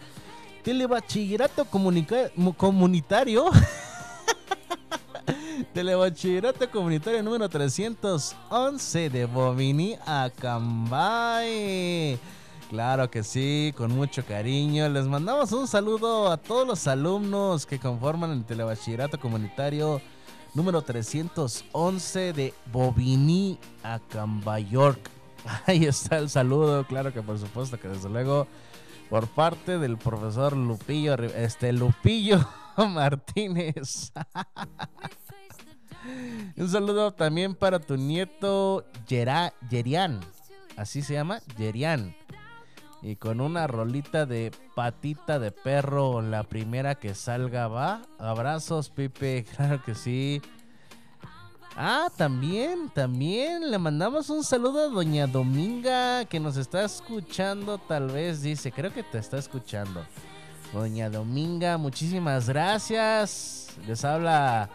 Telebachillerato comunica- mu- Comunitario. (laughs) Telebachillerato Comunitario número 311 de Bovini Acambay. Claro que sí, con mucho cariño. Les mandamos un saludo a todos los alumnos que conforman el Telebachillerato Comunitario número 311 de Bovini Acambay York. (laughs) Ahí está el saludo, claro que por supuesto que desde luego por parte del profesor Lupillo, este Lupillo (laughs) Martínez. (laughs) Un saludo también para tu nieto Yera- Yerian. así se llama, Yerian. Y con una rolita de patita de perro, la primera que salga va. Abrazos, Pipe, (laughs) claro que sí. Ah, también, también le mandamos un saludo a Doña Dominga que nos está escuchando, tal vez dice, creo que te está escuchando. Doña Dominga, muchísimas gracias. Les habla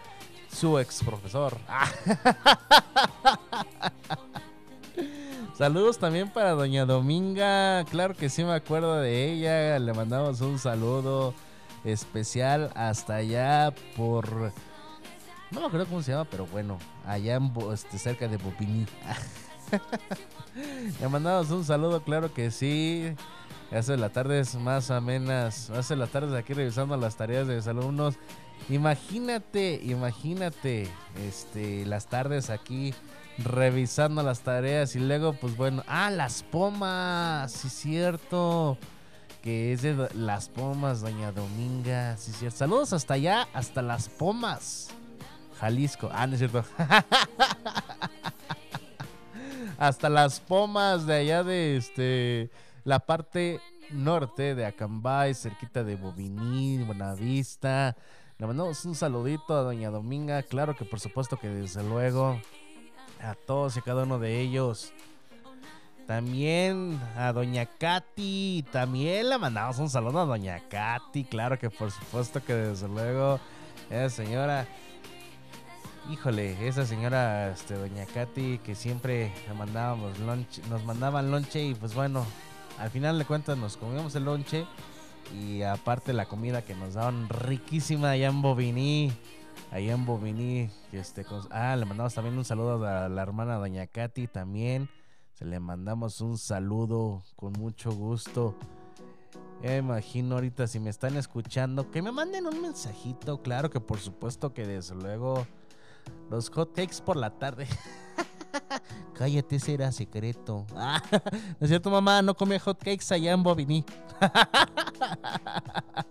su ex profesor. (laughs) Saludos también para Doña Dominga. Claro que sí me acuerdo de ella. Le mandamos un saludo especial hasta allá por... No me acuerdo cómo se llama, pero bueno, allá en este, cerca de Bobigny. (laughs) Le mandamos un saludo, claro que sí. Hace las tardes más amenas. Hace las tardes aquí revisando las tareas de mis alumnos. Imagínate, imagínate, este, las tardes aquí revisando las tareas y luego, pues bueno, ah, las pomas, sí cierto, que es de las pomas, doña Dominga, sí cierto. Saludos hasta allá, hasta las pomas, Jalisco. Ah, no es cierto. (laughs) hasta las pomas de allá de este la parte norte de Acambay, cerquita de Bobigny, Buenavista. Le mandamos un saludito a Doña Dominga, claro que por supuesto que desde luego a todos y cada uno de ellos. También a Doña Katy, también le mandamos un saludo a Doña Katy, claro que por supuesto que desde luego esa señora Híjole, esa señora, este, doña Katy, que siempre le mandábamos nos mandaban lonche y pues bueno, al final de cuentas nos comíamos el lonche y aparte la comida que nos daban riquísima allá en allá en que este, ah, le mandamos también un saludo a la hermana doña Katy también, se le mandamos un saludo con mucho gusto. Imagino ahorita si me están escuchando que me manden un mensajito, claro que por supuesto que desde luego los hot cakes por la tarde. (laughs) Cállate, ese era secreto. (laughs) ¿No es cierto, mamá? No comía hot cakes allá en Bobigny. (laughs)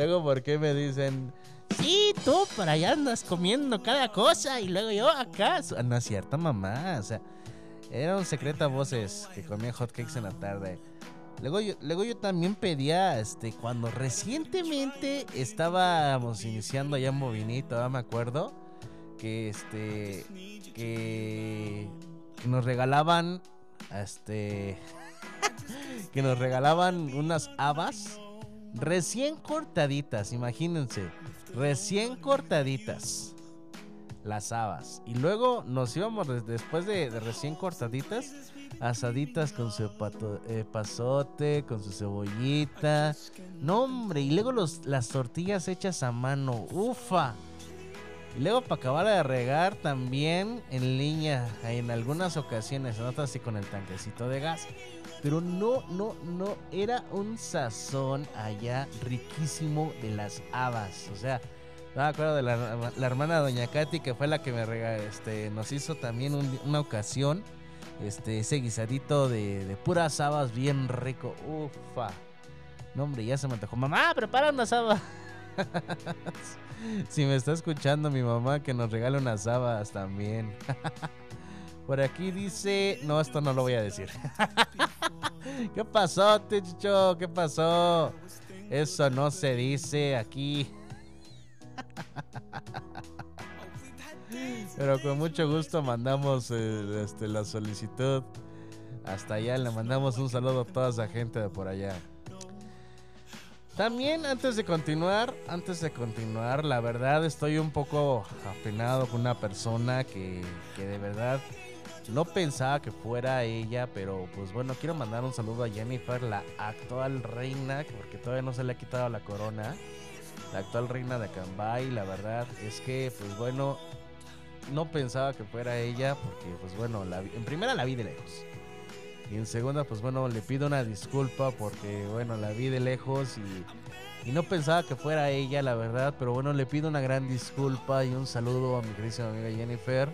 Luego, ¿por qué me dicen? Sí, tú por allá andas comiendo cada cosa y luego yo acá. No es cierto, mamá. O sea, era un secreto a voces que comía hot cakes en la tarde. Luego yo, luego yo también pedía, este, cuando recientemente estábamos iniciando allá en Bobigny, todavía me acuerdo, que este, que, que nos regalaban, este, (laughs) que nos regalaban unas habas recién cortaditas, imagínense, recién cortaditas las habas. Y luego nos íbamos des- después de, recién cortaditas, asaditas con su pato- eh, pasote, con su cebollita. No, hombre, y luego los, las tortillas hechas a mano, ufa. Y luego para acabar de regar también en línea, en algunas ocasiones, en otras sí con el tanquecito de gas. Pero no, no, no, era un sazón allá riquísimo de las habas. O sea, no me acuerdo de la, hermana Doña Katy, que fue la que me rega, este, nos hizo también un- una ocasión este, ese guisadito de, de puras habas bien rico. Ufa. No, ya se me antojó. Mamá, prepara unas habas. (laughs) si me está escuchando mi mamá, que nos regale unas habas también. (laughs) Por aquí dice. No, esto no lo voy a decir. (laughs) ¿Qué pasó, Ticho? ¿Qué pasó? Eso no se dice aquí. (laughs) Pero con mucho gusto mandamos eh, este, la solicitud. Hasta allá le mandamos un saludo a toda esa gente de por allá. También antes de continuar, antes de continuar, la verdad estoy un poco apenado con una persona que, que de verdad no pensaba que fuera ella, pero pues bueno, quiero mandar un saludo a Jennifer, la actual reina, porque todavía no se le ha quitado la corona, la actual reina de Acambay, la verdad es que pues bueno, no pensaba que fuera ella, porque pues bueno, la vi- en primera la vi de lejos. Y en segunda, pues bueno, le pido una disculpa porque, bueno, la vi de lejos y, y no pensaba que fuera ella, la verdad. Pero bueno, le pido una gran disculpa y un saludo a mi queridísima amiga Jennifer,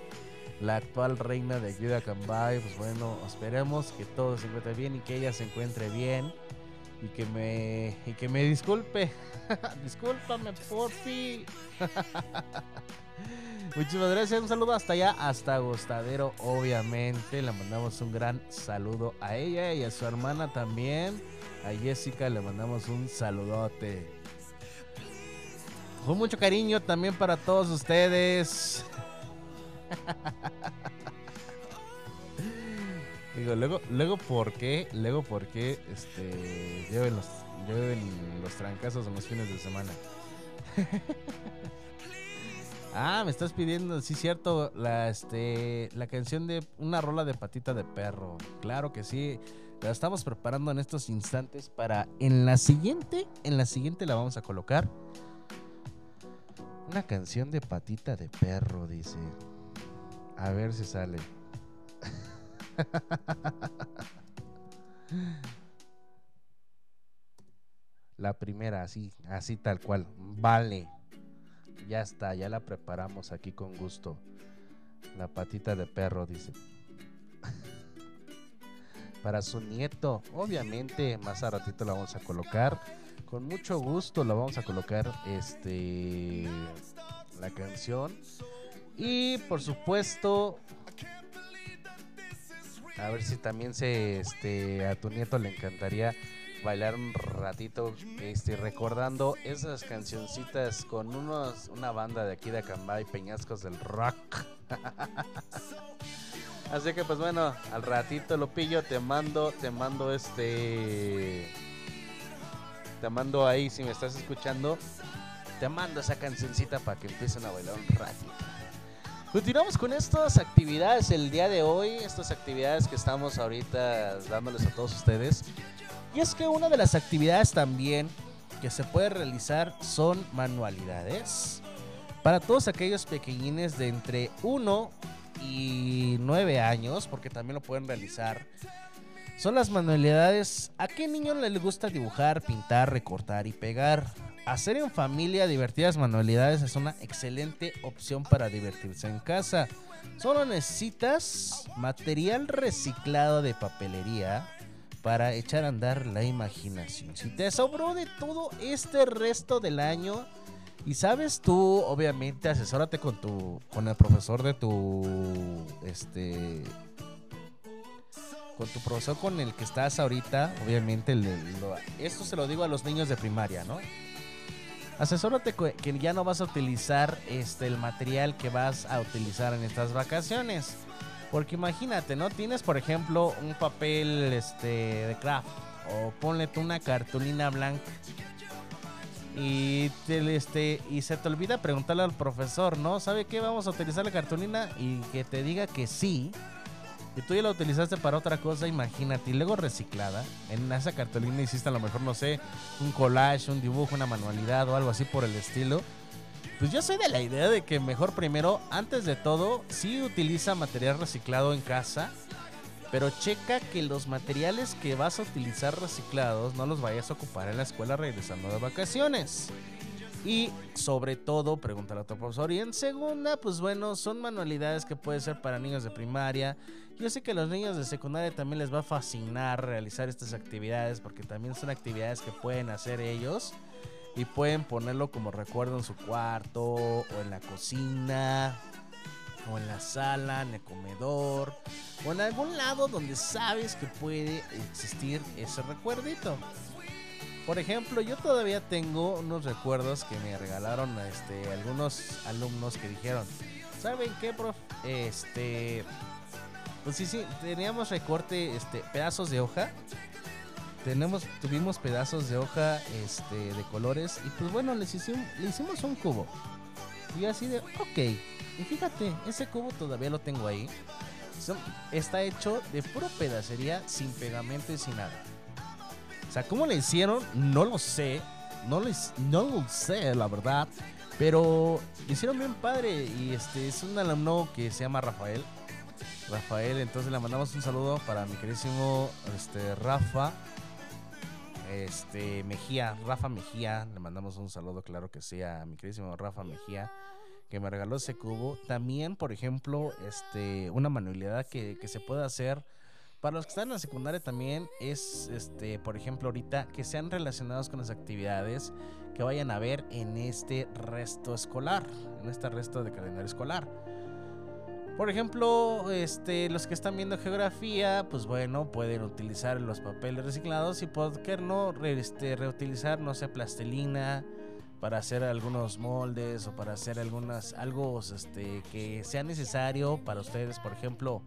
la actual reina de aquí de Acambay. Pues bueno, esperemos que todo se encuentre bien y que ella se encuentre bien. y que me y que me disculpe. (laughs) Discúlpame, porfi. (laughs) Muchísimas gracias. Un saludo hasta allá, hasta Gostadero, obviamente. Le mandamos un gran saludo a ella y a su hermana también. A Jessica le mandamos un saludote. Con mucho cariño también para todos ustedes. (laughs) (laughs) Digo, luego, luego por qué, luego por qué, este, lleven los, lleven trancazos en los fines de semana. (laughs) ah, me estás pidiendo, sí cierto, la, este, la canción de una rola de patita de perro. Claro que sí. La estamos preparando en estos instantes para en la siguiente, en la siguiente la vamos a colocar. Una canción de patita de perro, dice. A ver si sale. La primera, así, así tal cual. Vale. Ya está, ya la preparamos aquí con gusto. La patita de perro, dice. Para su nieto, obviamente, más a ratito la vamos a colocar. Con mucho gusto la vamos a colocar este la canción. Y por supuesto, a ver si también se este a tu nieto le encantaría bailar un ratito este recordando esas cancioncitas con unos una banda de aquí de Acambay, Peñascos del Rock. (laughs) Así que pues bueno, al ratito lo pillo, te mando, te mando este te mando ahí si me estás escuchando, te mando esa cancioncita para que empiecen a bailar un ratito. Continuamos con estas actividades el día de hoy, estas actividades que estamos ahorita dándoles a todos ustedes. Y es que una de las actividades también que se puede realizar son manualidades. Para todos aquellos pequeñines de entre 1 y 9 años, porque también lo pueden realizar. Son las manualidades. ¿A qué niño le gusta dibujar, pintar, recortar y pegar? Hacer en familia divertidas manualidades es una excelente opción para divertirse en casa. Solo necesitas material reciclado de papelería para echar a andar la imaginación. Si te sobró de todo este resto del año y sabes tú, obviamente, asesórate con tu con el profesor de tu este con tu profesor con el que estás ahorita, obviamente, esto se lo digo a los niños de primaria, ¿no? Asesórate que ya no vas a utilizar este el material que vas a utilizar en estas vacaciones. Porque imagínate, ¿no? Tienes, por ejemplo, un papel este de craft o ponle tú una cartulina blanca y te, este y se te olvida preguntarle al profesor, ¿no? ¿Sabe qué? Vamos a utilizar la cartulina y que te diga que sí. Y tú ya la utilizaste para otra cosa, imagínate. Y luego reciclada. En esa cartulina hiciste a lo mejor, no sé, un collage, un dibujo, una manualidad o algo así por el estilo. Pues yo soy de la idea de que mejor primero, antes de todo, sí utiliza material reciclado en casa. Pero checa que los materiales que vas a utilizar reciclados no los vayas a ocupar en la escuela regresando de vacaciones. Y sobre todo, pregúntale a tu profesor. Y en segunda, pues bueno, son manualidades que puede ser para niños de primaria. Yo sé que a los niños de secundaria también les va a fascinar realizar estas actividades porque también son actividades que pueden hacer ellos y pueden ponerlo como recuerdo en su cuarto o en la cocina o en la sala, en el comedor o en algún lado donde sabes que puede existir ese recuerdito. Por ejemplo, yo todavía tengo unos recuerdos que me regalaron este, algunos alumnos que dijeron, ¿saben qué, prof? Este, pues sí, sí, teníamos recorte, este, pedazos de hoja. Tenemos, tuvimos pedazos de hoja, este, de colores y pues bueno, les hicimos, le hicimos un cubo. Y así de, ok. Y fíjate, ese cubo todavía lo tengo ahí. Está hecho de puro pedacería, sin pegamento y sin nada. ¿Cómo le hicieron? No lo sé. No, les, no lo sé, la verdad. Pero hicieron bien padre. Y este es un alumno que se llama Rafael. Rafael, entonces le mandamos un saludo para mi queridísimo este, Rafa. Este Mejía, Rafa Mejía, le mandamos un saludo, claro que sí, a mi queridísimo Rafa Mejía, que me regaló ese cubo. También, por ejemplo, este, una manualidad que se puede hacer Para los que están en la secundaria también es, este, por ejemplo, ahorita que sean relacionados con las actividades que vayan a ver en este resto escolar, en este resto de calendario escolar. Por ejemplo, este, los que están viendo geografía, pues bueno, pueden utilizar los papeles reciclados y por no este, reutilizar, no sé, plastilina para hacer algunos moldes o para hacer algunas algo este, que sea necesario para ustedes, por ejemplo,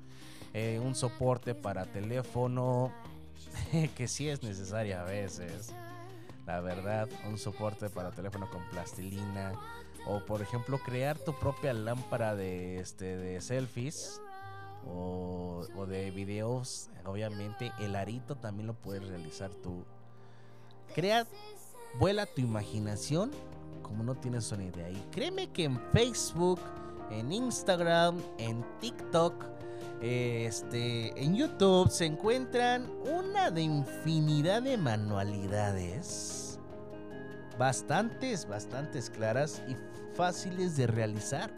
eh, un soporte para teléfono, (laughs) que sí es necesario a veces, la verdad, un soporte para teléfono con plastilina. O por ejemplo crear tu propia lámpara de este de selfies o, o de videos. Obviamente el arito también lo puedes realizar tú. Crea vuela tu imaginación como no tienes una idea. Y créeme que en Facebook en Instagram en TikTok este en YouTube se encuentran una de infinidad de manualidades bastantes, bastantes claras y fáciles de realizar.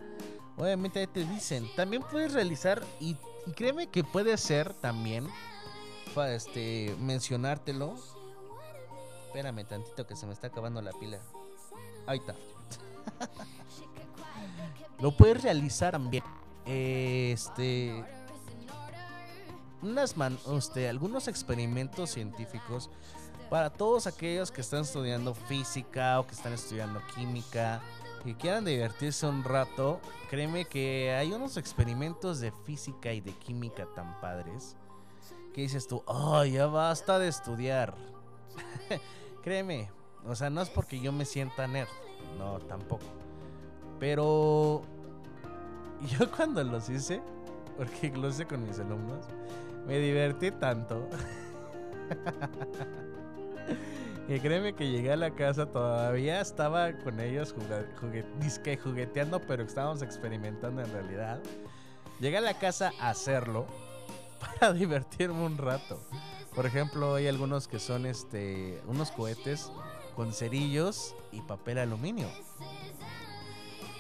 Obviamente ahí te dicen, también puedes realizar y, créeme que puede ser también, este, mencionártelo. Espérame tantito que se me está acabando la pila. Ahí está. (laughs) Lo puedes realizar también. Este, unas este, algunos experimentos científicos para todos aquellos que están estudiando física o que están estudiando química y quieran divertirse un rato, créeme que hay unos experimentos de física y de química tan padres que dices tú, oh, ya basta de estudiar. (laughs) créeme, o sea, no es porque yo me sienta nerd, no, tampoco. Pero (laughs) yo cuando los hice, porque lo hice con mis alumnos, me divertí tanto. (laughs) Y créeme que llegué a la casa, todavía estaba con ellos jugueteando, pero estábamos experimentando en realidad. Llegué a la casa a hacerlo (laughs) para divertirme un rato. Por ejemplo, hay algunos que son este unos cohetes con cerillos y papel aluminio.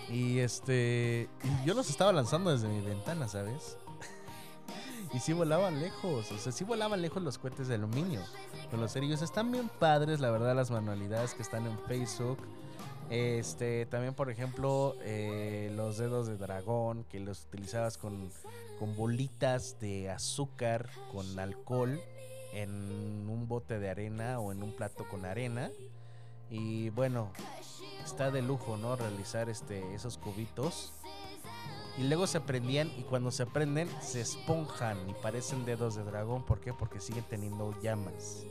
Y este yo los estaba lanzando desde mi ventana, ¿sabes? Y sí volaban lejos, o sea, sí volaban lejos los cohetes de aluminio. Con los cerillos están bien padres, la verdad, las manualidades que están en Facebook. Este, también, por ejemplo, eh, los dedos de dragón, que los utilizabas con, con bolitas de azúcar, con alcohol, en un bote de arena o en un plato con arena. Y bueno, está de lujo, ¿no? Realizar este, esos cubitos. Y luego se prendían y cuando se prenden se esponjan y parecen dedos de dragón. ¿Por qué? Porque siguen teniendo llamas.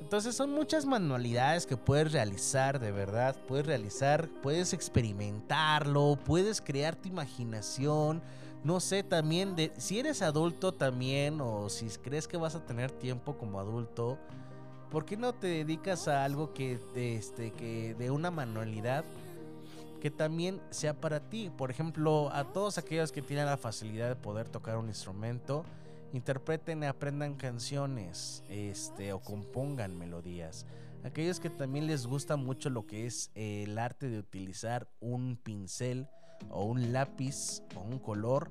Entonces son muchas manualidades que puedes realizar, de verdad. Puedes realizar, puedes experimentarlo, puedes crear tu imaginación. No sé, también de, si eres adulto también o si crees que vas a tener tiempo como adulto, ¿por qué no te dedicas a algo que, este, que de una manualidad que también sea para ti? Por ejemplo, a todos aquellos que tienen la facilidad de poder tocar un instrumento, interpreten y aprendan canciones, este, o compongan melodías. Aquellos que también les gusta mucho lo que es el arte de utilizar un pincel o un lápiz o un color,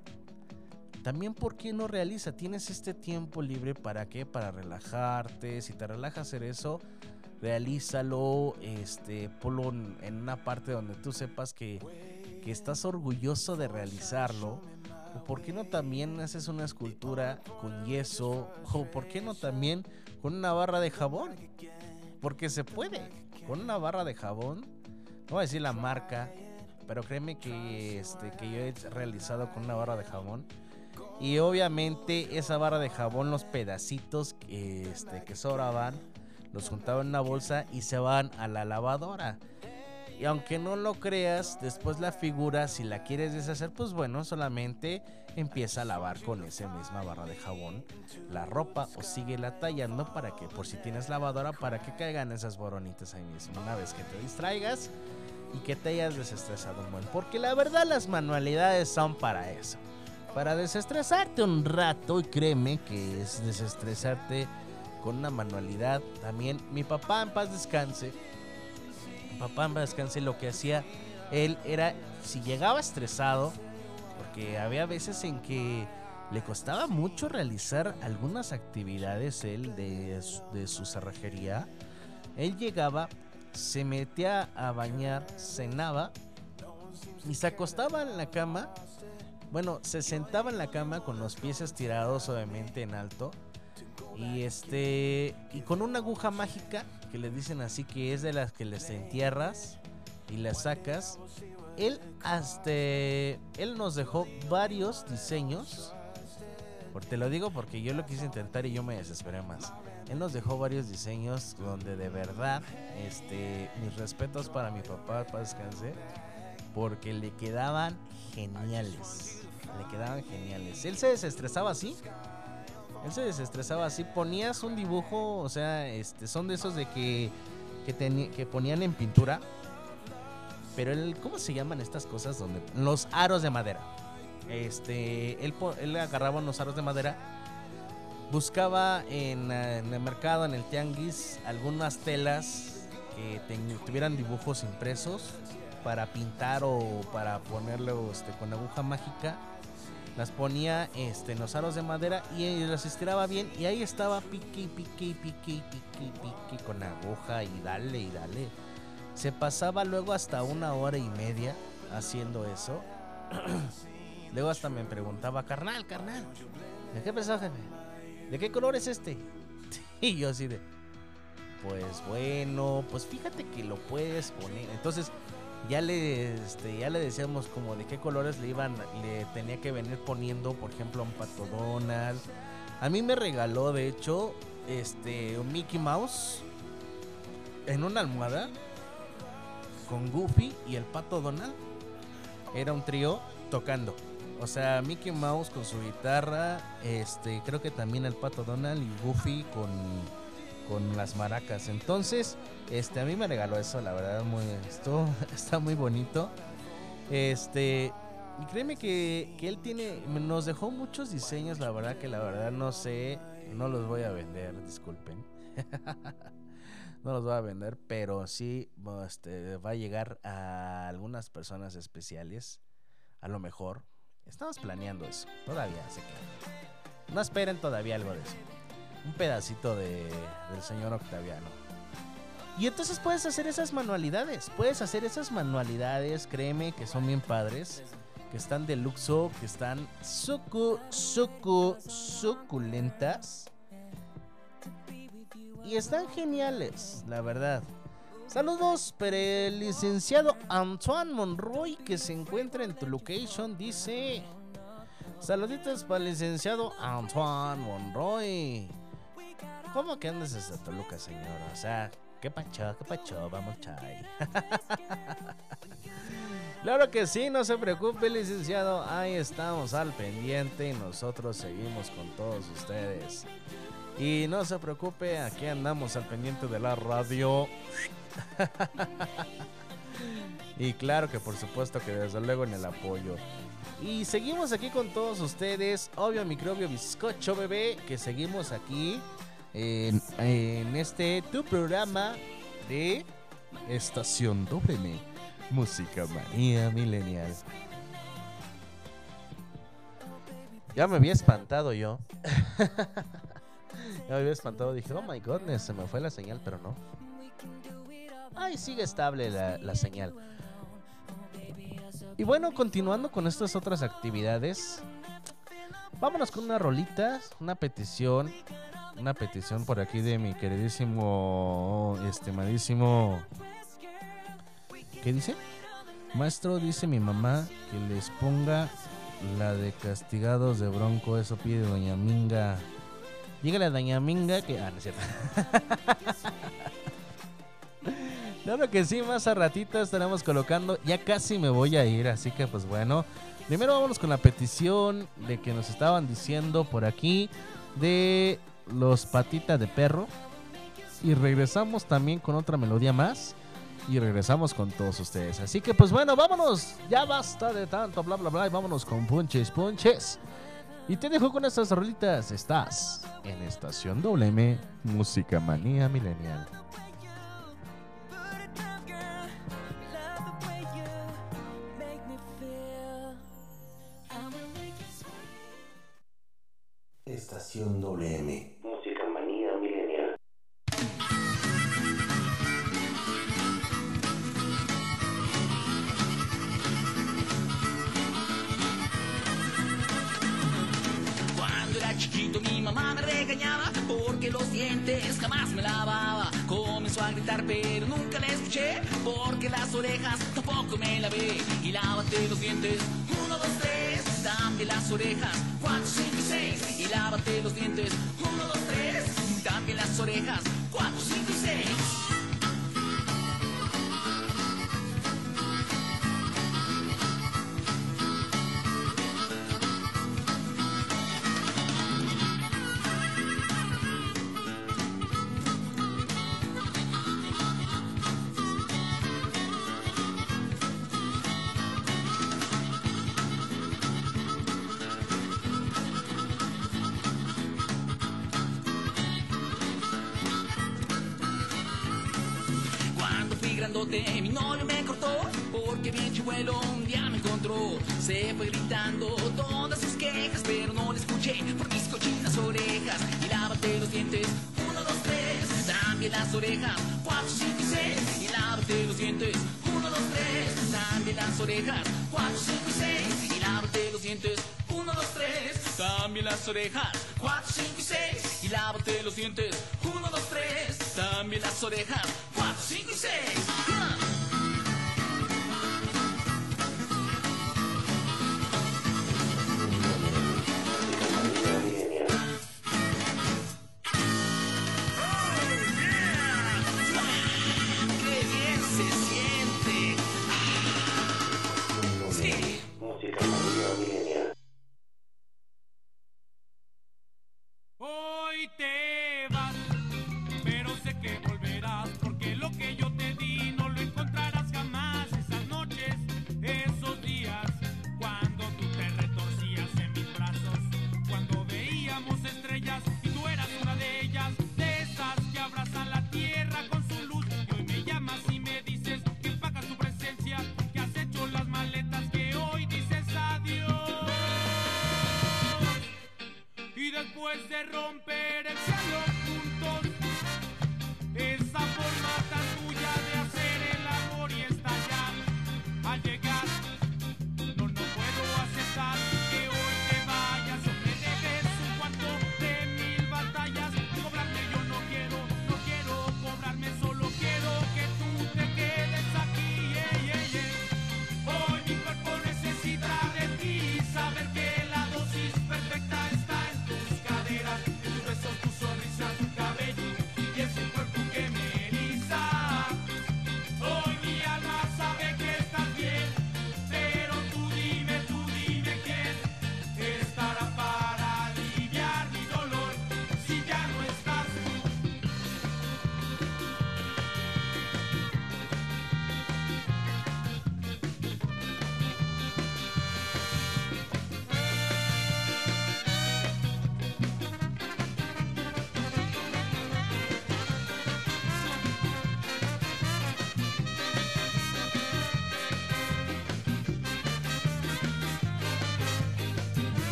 también por qué no realiza, tienes este tiempo libre para qué, para relajarte, si te relaja hacer eso, realízalo, este, ponlo en una parte donde tú sepas que, que estás orgulloso de realizarlo. O por qué no también haces una escultura con yeso. O por qué no también con una barra de jabón. Porque se puede. Con una barra de jabón. No voy a decir la marca. Pero créeme que, este, que yo he realizado con una barra de jabón. Y obviamente esa barra de jabón, los pedacitos que, este, que sobraban, los juntaba en una bolsa y se van a la lavadora. Y aunque no lo creas, después la figura, si la quieres deshacer, pues bueno, solamente empieza a lavar con esa misma barra de jabón la ropa o sigue la tallando para que, por si tienes lavadora, para que caigan esas boronitas ahí mismo. Una vez que te distraigas y que te hayas desestresado un buen. Porque la verdad las manualidades son para eso. Para desestresarte un rato y créeme que es desestresarte con una manualidad. También mi papá en paz descanse papá en paz descanse lo que hacía él era si llegaba estresado porque había veces en que le costaba mucho realizar algunas actividades él de, de su cerrajería. Él llegaba, se metía a bañar, cenaba y se acostaba en la cama. Bueno, se sentaba en la cama con los pies estirados obviamente en alto. Y este. Y con una aguja mágica, que le dicen así que es de las que les entierras y las sacas. Él hasta. Él nos dejó varios diseños. Te lo digo porque yo lo quise intentar y yo me desesperé más. Él nos dejó varios diseños donde de verdad, este, mis respetos para mi papá, para descanse, porque le quedaban geniales. Le quedaban geniales. Él se desestresaba así. Él se desestresaba así. Ponías un dibujo, o sea, este, son de esos de que, que, que ponían en pintura. Pero él, ¿cómo se llaman estas cosas? Donde los aros de madera. Este, él, él agarraba unos aros de madera, buscaba en, el mercado, en el tianguis, algunas telas que tuvieran dibujos impresos para pintar o para ponerlo este, con aguja mágica. Las ponía este, en los aros de madera y, las estiraba bien. Y ahí estaba pique, y pique, y pique, y pique, pique con aguja y dale y dale. Se pasaba luego hasta una hora y media haciendo eso. (clears throat) luego hasta me preguntaba, carnal, carnal, ¿de qué pensás, jefe? ¿De qué color es este? (laughs) Y yo así de, pues bueno, pues fíjate que lo puedes poner. Entonces ya le, este, ya le decíamos como de qué colores le iban, le tenía que venir poniendo, por ejemplo, a un pato Donald. A mí me regaló, de hecho, este, un Mickey Mouse en una almohada con Goofy y el pato Donald. Era un trío tocando. O sea, Mickey Mouse con su guitarra, este, creo que también el pato Donald y Goofy con, con las maracas. Entonces, este, a mí me regaló eso, la verdad, muy, esto (laughs) está muy bonito. Este, y créeme que, que él tiene, nos dejó muchos diseños, la verdad que la verdad no sé, no los voy a vender, disculpen. (laughs) no los voy a vender, pero sí este, va a llegar a algunas personas especiales, a lo mejor. Estamos planeando eso, todavía se queda. No esperen todavía algo de eso. Un pedacito de, del señor Octaviano. Y entonces puedes hacer esas manualidades. Puedes hacer esas manualidades, créeme que son bien padres. Que están de luxo, que están sucu, sucu, suculentas. Y están geniales, la verdad. Saludos para el licenciado Antoine Monroy que se encuentra en tu location. Dice: Saluditos para el licenciado Antoine Monroy. ¿Cómo que andas hasta Toluca, señor? O sea, qué pacho, qué pacho, vamos chay. (laughs) claro que sí, no se preocupe, licenciado. Ahí estamos al pendiente y nosotros seguimos con todos ustedes. Y no se preocupe, aquí andamos al pendiente de la radio. (laughs) y claro que por supuesto que desde luego en el apoyo. Y seguimos aquí con todos ustedes, obvio microbio bizcocho bebé, que seguimos aquí en, este tu programa de Estación WM, Música Manía Millennial. Ya me había espantado yo. (laughs) ya me había espantado, dije, oh my goodness, se me fue la señal, pero no. Ay, sigue estable la, la señal. Y bueno, continuando con estas otras actividades, vámonos con una rolita, una petición, una petición por aquí de mi queridísimo, estimadísimo, ¿qué dice? Maestro, dice mi mamá que les ponga la de castigados de Bronco, eso pide Doña Minga. Dígale a Doña Minga que... Ah, no es cierto. (laughs) Claro que sí, más a ratito estaremos colocando. Ya casi me voy a ir, así que pues bueno. Primero vámonos con la petición de que nos estaban diciendo por aquí de los patitas de perro. Y regresamos también con otra melodía más. Y regresamos con todos ustedes. Así que pues bueno, vámonos. Ya basta de tanto bla bla bla. Y vámonos con punches, punches. Y te dejo con estas rolitas. Estás en Estación WM, Música Manía Millennial.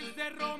Y después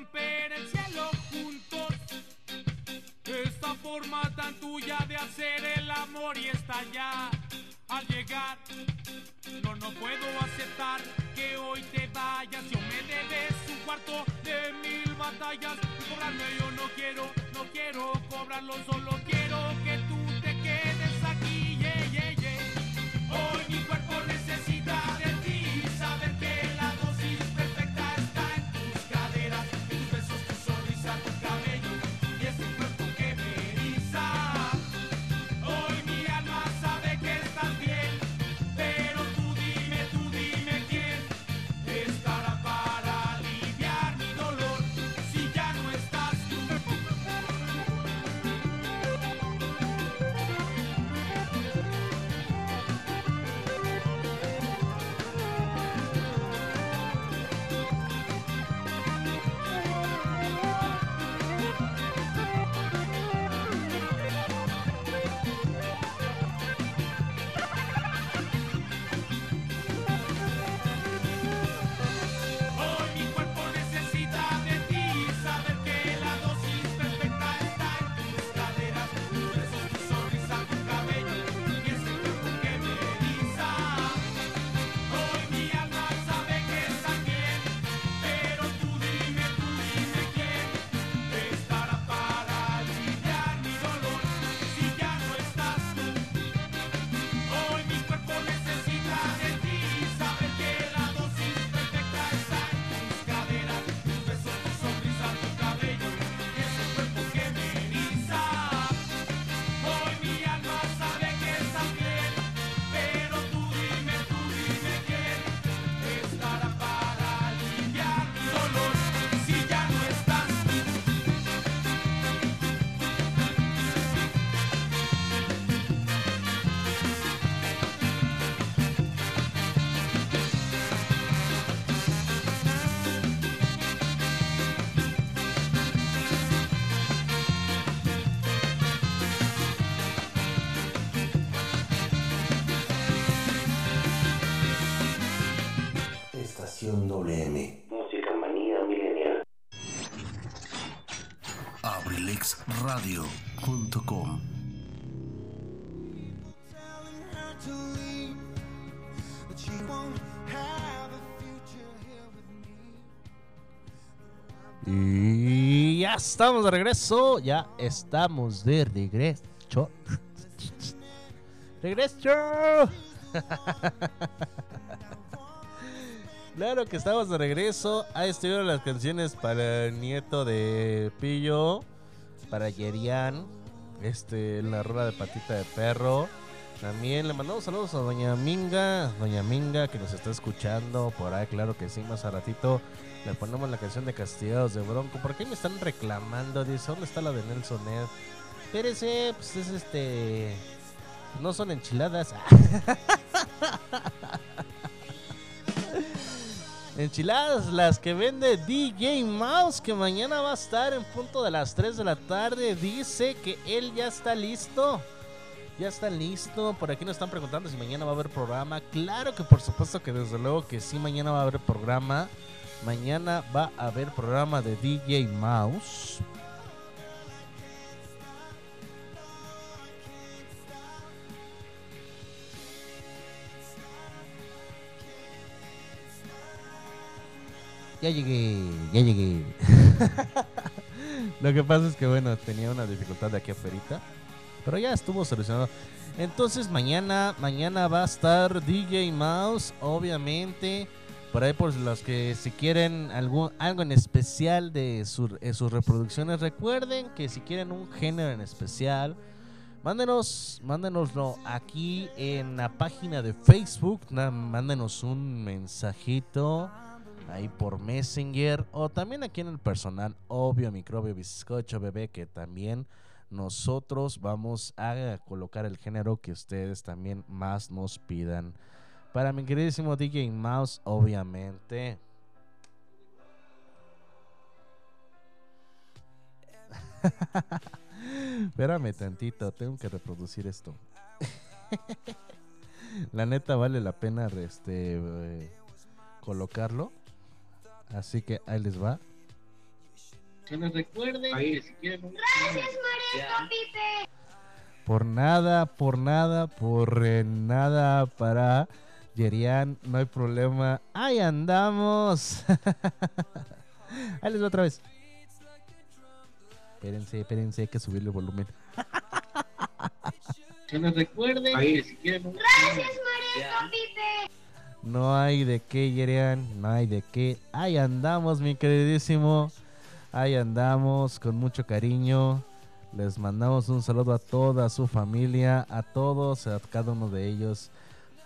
abrilexradio.com. Y ya estamos de regreso. Ya estamos de regreso. ¡Regreso! (laughs) claro que estamos de regreso. Ahí estuvieron las canciones para el nieto de Pillo. Para Yerian. Este, la rueda de patita de perro. También le mandamos saludos a Doña Minga. Doña Minga que nos está escuchando por ahí, claro que sí, más a ratito. Le ponemos la canción de Castigados de Bronco. ¿Por qué me están reclamando? Dice, ¿dónde está la de Nelson Ed? Espérese, pues es este. No son enchiladas. (laughs) enchiladas, las que vende DJ Mouse, que mañana va a estar en punto de las 3 de la tarde. Dice que él ya está listo. Ya está listo. Por aquí nos están preguntando si mañana va a haber programa. Claro que por supuesto que desde luego que sí, mañana va a haber programa. Mañana va a haber programa de DJ Mouse. Ya llegué, ya llegué. (laughs) Lo que pasa es que bueno, tenía una dificultad de aquí afuera. Pero ya estuvo solucionado. Entonces mañana, mañana va a estar DJ Mouse, obviamente. Por ahí por los que si quieren algún, algo en especial de eh, sus reproducciones, recuerden que si quieren un género en especial, mándenos, mándenoslo aquí en la página de Facebook, mándenos un mensajito ahí por Messenger o también aquí en el personal, obvio, microbio, bizcocho, bebé, que también nosotros vamos a colocar el género que ustedes también más nos pidan. Para mi queridísimo DJ Mouse, obviamente. (laughs) Espérame tantito, tengo que reproducir esto. (laughs) la neta vale la pena este eh, colocarlo. Así que ahí les va. Que nos recuerden que si quieren un Por nada, por nada, por eh, nada para Yerian, no hay problema. Ahí andamos. (laughs) Ahí les va otra vez. Espérense, espérense, hay que subirle el volumen. Que nos recuerden que si quieren un No hay de qué, Yerian, no hay de qué. Ahí andamos, mi queridísimo. Ahí andamos con mucho cariño. Les mandamos un saludo a toda su familia, a todos, a cada uno de ellos.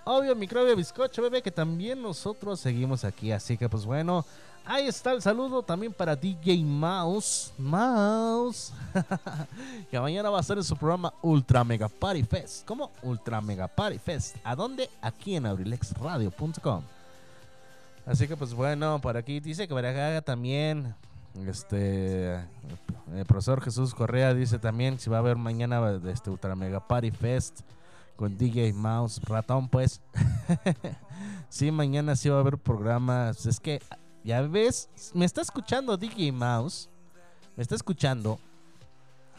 Obvio, microbio bizcocho, bebé, que también nosotros seguimos aquí. Así que, pues bueno, ahí está el saludo también para DJ Mouse. Mouse. (laughs) que mañana va a ser en su programa Ultra Mega Party Fest. ¿Cómo? Ultra Mega Party Fest. ¿A dónde? Aquí en abrilexradio.com. Así que, pues bueno, por aquí dice que para también. Este. El profesor Jesús Correa dice también si va a haber mañana este Ultra Mega Party Fest con DJ Mouse, ratón, pues. (laughs) sí, mañana sí va a haber programas. Es que, ya ves, me está escuchando DJ Mouse. Me está escuchando.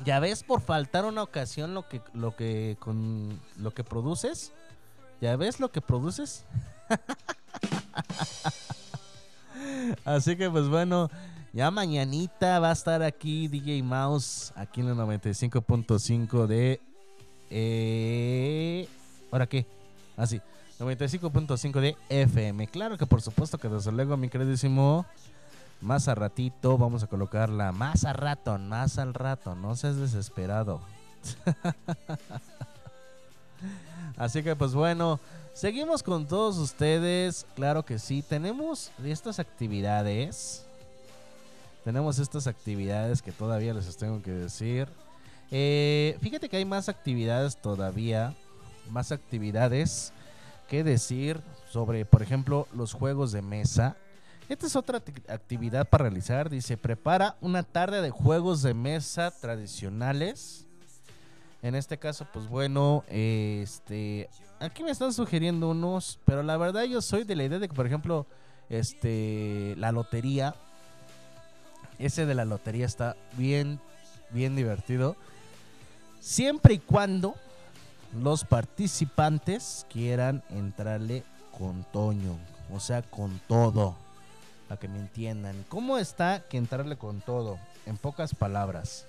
Ya ves por faltar una ocasión lo que lo que con lo que produces. Ya ves lo que produces. (laughs) Así que pues bueno, ya mañanita va a estar aquí DJ Mouse aquí en el 95.5 de eh, ¿Ahora qué? Ah, sí. 95.5 de FM. Claro que por supuesto que desde luego, mi queridísimo. Más a ratito vamos a colocarla. Más a rato, más al rato. No seas desesperado. (laughs) Así que pues bueno, seguimos con todos ustedes. Claro que sí. Tenemos estas actividades. Tenemos estas actividades que todavía les tengo que decir. Eh, fíjate que hay más actividades todavía, más actividades que decir sobre, por ejemplo, los juegos de mesa. Esta es otra acti- actividad para realizar. Dice, prepara una tarde de juegos de mesa tradicionales. En este caso, pues bueno, este, aquí me están sugiriendo unos, pero la verdad yo soy de la idea de que, por ejemplo, este, la lotería, ese de la lotería está bien bien divertido. Siempre y cuando los participantes quieran entrarle con Toño, o sea, con todo. Para que me entiendan. ¿Cómo está que entrarle con todo? En pocas palabras.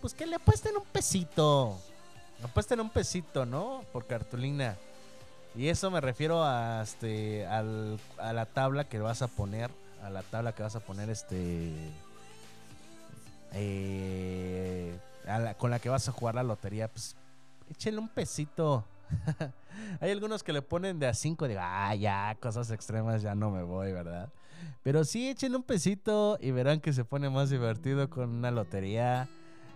Pues que le apuesten un pesito. Apuesten un pesito, ¿no? Por cartulina. Y eso me refiero a, este, a la tabla que vas a poner. A la tabla que vas a poner este... eh, con la que vas a jugar la lotería. Pues échenle un pesito. (laughs) Hay algunos que le ponen de a 5, digo, ah, ya, cosas extremas, ya no me voy, ¿verdad? Pero sí, échenle un pesito y verán que se pone más divertido con una lotería.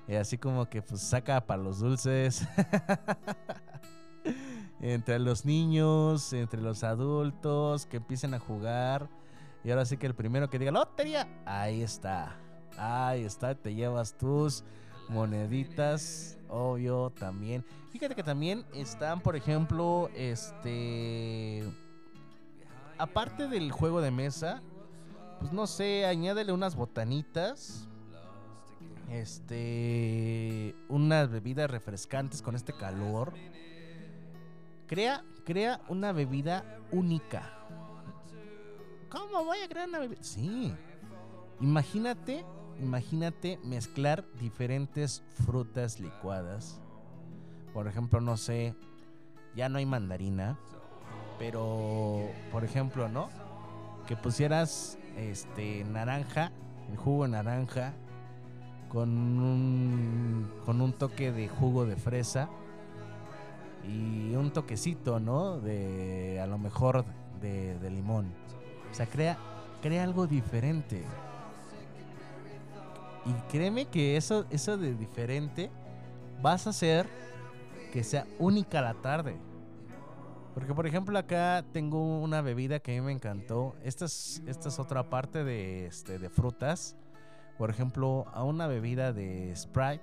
Y así como que pues saca para los dulces. (laughs) entre los niños, entre los adultos, que empiecen a jugar. Y ahora sí que el primero que diga lotería, ahí está. Ahí está, te llevas tus moneditas, obvio, también. Fíjate que también están, por ejemplo, este... Aparte del juego de mesa, pues no sé, añádele unas botanitas. Este... Unas bebidas refrescantes con este calor. Crea, crea una bebida única. ¿Cómo voy a crear una bebida? Sí. Imagínate, imagínate mezclar diferentes frutas licuadas. Por ejemplo, no sé, ya no hay mandarina, pero por ejemplo, ¿no? Que pusieras este naranja, el jugo de naranja con un con un toque de jugo de fresa y un toquecito, ¿no? De a lo mejor de, de limón. O sea, crea, crea algo diferente. Y créeme que eso, eso de diferente vas a hacer que sea única la tarde. Porque por ejemplo acá tengo una bebida que a mí me encantó. Esta es, esta es otra parte de, este, de frutas. Por ejemplo, a una bebida de Sprite.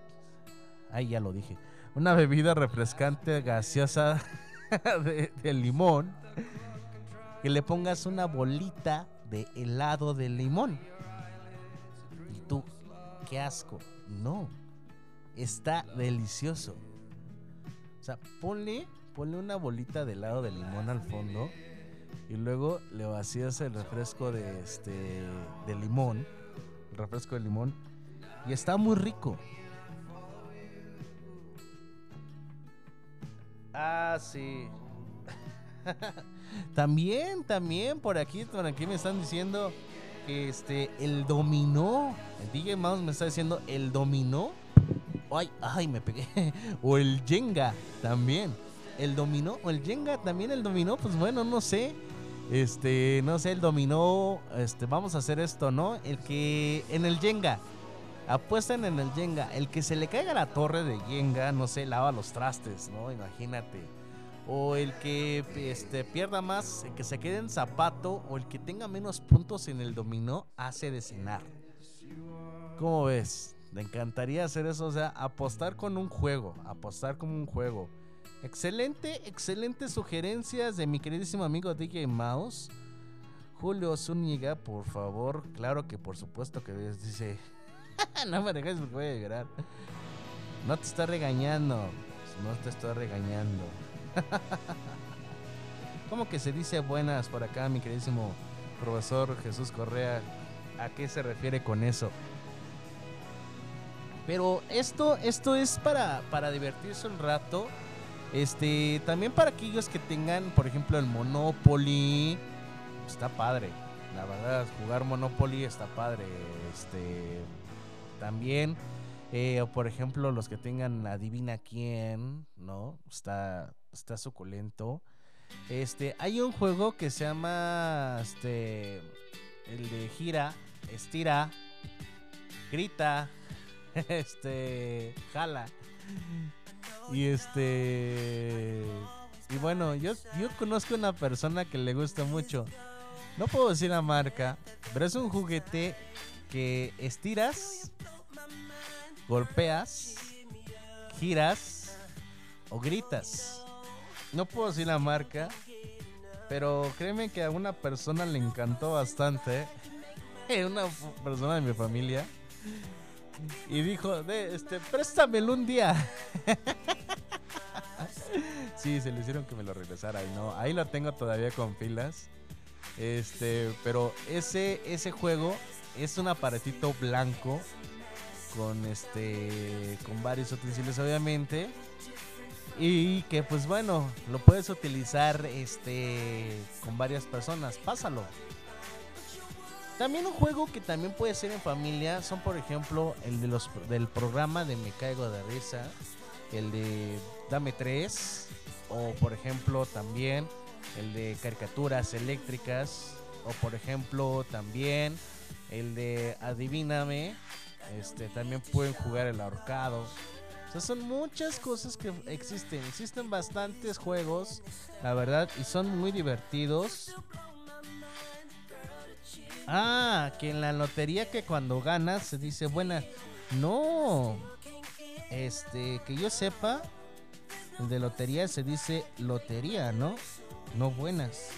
Ahí ya lo dije. Una bebida refrescante gaseosa (laughs) de, de limón. Que le pongas una bolita de helado de limón. Y tú, qué asco. No. Está delicioso. O sea, ponle, ponle una bolita de helado de limón al fondo. Y luego le vacías el refresco de este. de limón. El refresco de limón. Y está muy rico. Ah, sí. (laughs) también, también, por aquí, por aquí me están diciendo este, el dominó. El DJ Mouse me está diciendo el dominó. Ay, ay, me pegué. (laughs) O el Jenga también. El dominó, o el Jenga también, el dominó, pues bueno, no sé. Este, no sé, el dominó. Este, vamos a hacer esto, ¿no? El que. En el Jenga. Apuestan en el Jenga. El que se le caiga la torre de Jenga, no sé, lava los trastes, ¿no? Imagínate. O el que este, pierda más, el que se quede en zapato, o el que tenga menos puntos en el dominó, hace de cenar. ¿Cómo ves? Me encantaría hacer eso, o sea, apostar con un juego, apostar como un juego. Excelente, excelentes sugerencias de mi queridísimo amigo DJ Mouse. Julio Zúñiga, por favor, claro que por supuesto que dice, (laughs) no me dejes porque voy a llorar. No te estoy regañando, no te estoy regañando. (laughs) ¿Cómo que se dice buenas por acá, mi queridísimo profesor Jesús Correa? ¿A qué se refiere con eso? Pero esto, esto es para, para divertirse un rato. Este, también para aquellos que tengan, por ejemplo, el Monopoly. Está padre. La verdad, jugar Monopoly está padre. Este, también, eh, o por ejemplo, los que tengan Adivina quién, ¿no? Está, está suculento. Este, hay un juego que se llama, este, el de gira, estira, grita, (laughs) este, jala. Y este, y bueno, yo, yo conozco una persona que le gusta mucho. No puedo decir la marca, pero es un juguete que estiras, golpeas, giras o gritas. No puedo decir la marca, pero créeme que a una persona le encantó bastante. (laughs) Una persona de mi familia. y dijo, de, este, préstamelo un día. (laughs) sí, se le hicieron que me lo regresara y no, ahí lo tengo todavía con pilas. Este, pero ese, ese juego es un aparatito blanco con este, con varios utensilios obviamente y que pues bueno, lo puedes utilizar este con varias personas. Pásalo. También un juego que también puede ser en familia son por ejemplo el de los del programa de Me caigo de risa, el de Dame 3 o por ejemplo también el de caricaturas eléctricas o por ejemplo también el de Adivíname. Este también pueden jugar el ahorcado. O sea, son muchas cosas que existen. Existen bastantes juegos, la verdad, y son muy divertidos. Ah, que en la lotería que cuando ganas se dice buena. No. Este, que yo sepa, el de lotería se dice lotería, ¿no? No buenas.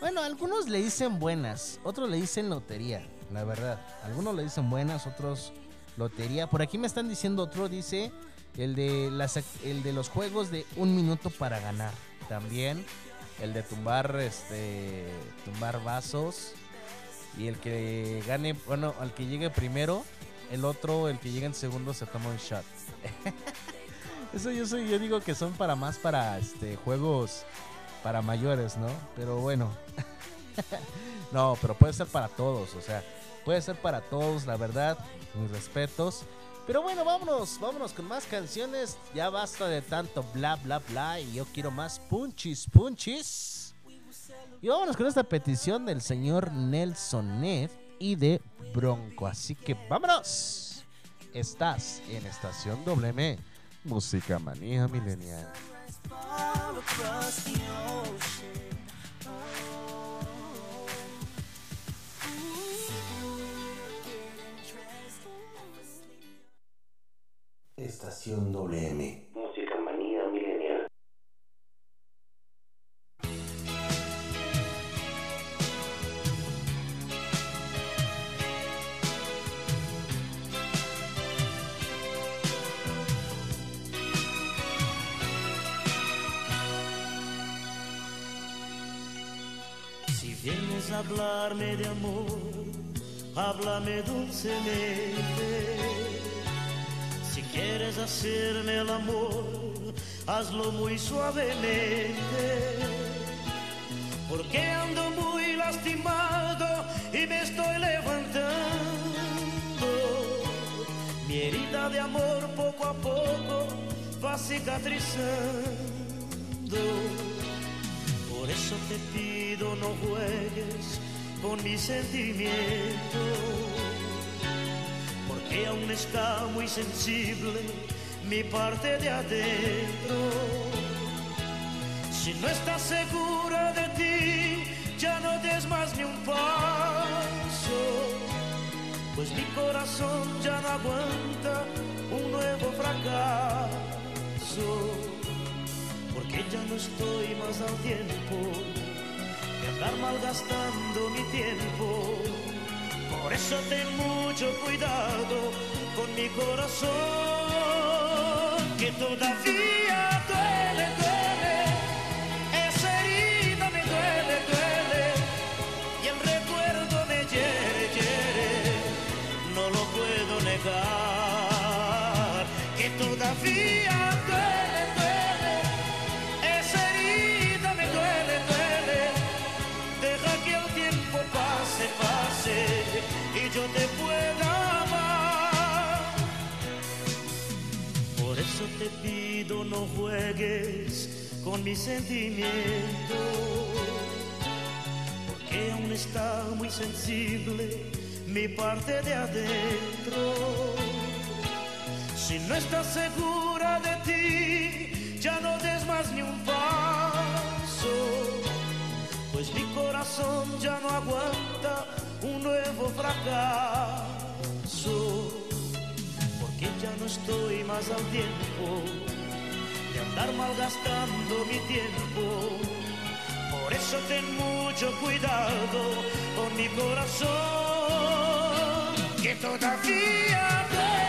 Bueno, algunos le dicen buenas, otros le dicen lotería, la verdad. Algunos le dicen buenas, otros lotería. Por aquí me están diciendo otro, dice el de, las, el de los juegos de un minuto para ganar. También el de tumbar, este, tumbar vasos. Y el que gane, bueno, al que llegue primero, el otro, el que llegue en segundo, se toma un shot. (laughs) Eso yo soy, yo digo que son para más para este juegos para mayores, ¿no? Pero bueno. (laughs) no, pero puede ser para todos, o sea, puede ser para todos, la verdad. Mis respetos. Pero bueno, vámonos, vámonos con más canciones. Ya basta de tanto bla bla bla y yo quiero más punchis punchis. Y vámonos con esta petición del señor Nelson Ned y de Bronco. Así que vámonos. Estás en Estación WM, Música Manía Milenial. Estación WM. Música manía milenial. Si vienes a hablarme de amor, háblame dulcemente. Quieres hacerme el amor, hazlo muy suavemente. Porque ando muy lastimado y me estoy levantando. Mi herida de amor poco a poco va cicatrizando. Por eso te pido no juegues con mis sentimientos, porque aún está muy sensible mi parte de adentro. Si no estás segura de ti, ya no des más ni un paso, pues mi corazón ya no aguanta un nuevo fracaso porque ya no estoy más al tiempo de andar malgastando mi tiempo. Por eso ten mucho cuidado con mi corazón, que todavía no juegues con mis sentimientos, porque aún está muy sensible mi parte de adentro. Si no estás segura de ti, ya no des más ni un paso, pues mi corazón ya no aguanta un nuevo fracaso, porque ya no estoy más al tiempo de andar malgastando mi tiempo. Por eso ten mucho cuidado con mi corazón, que todavía duele,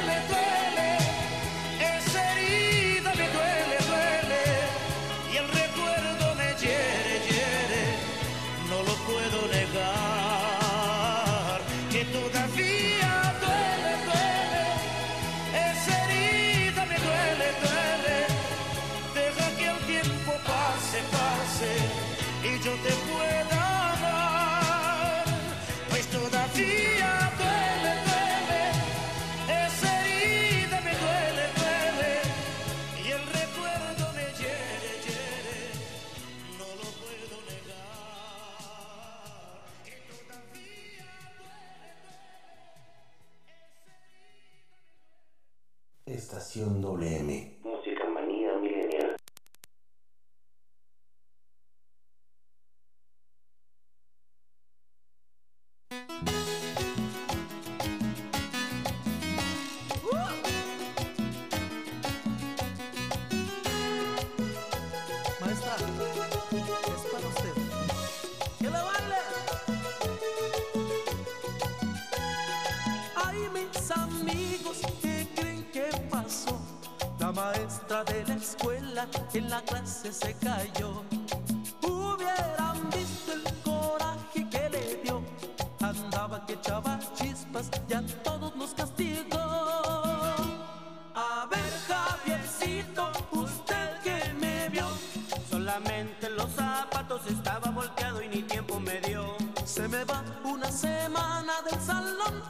Se me va una semana del salón.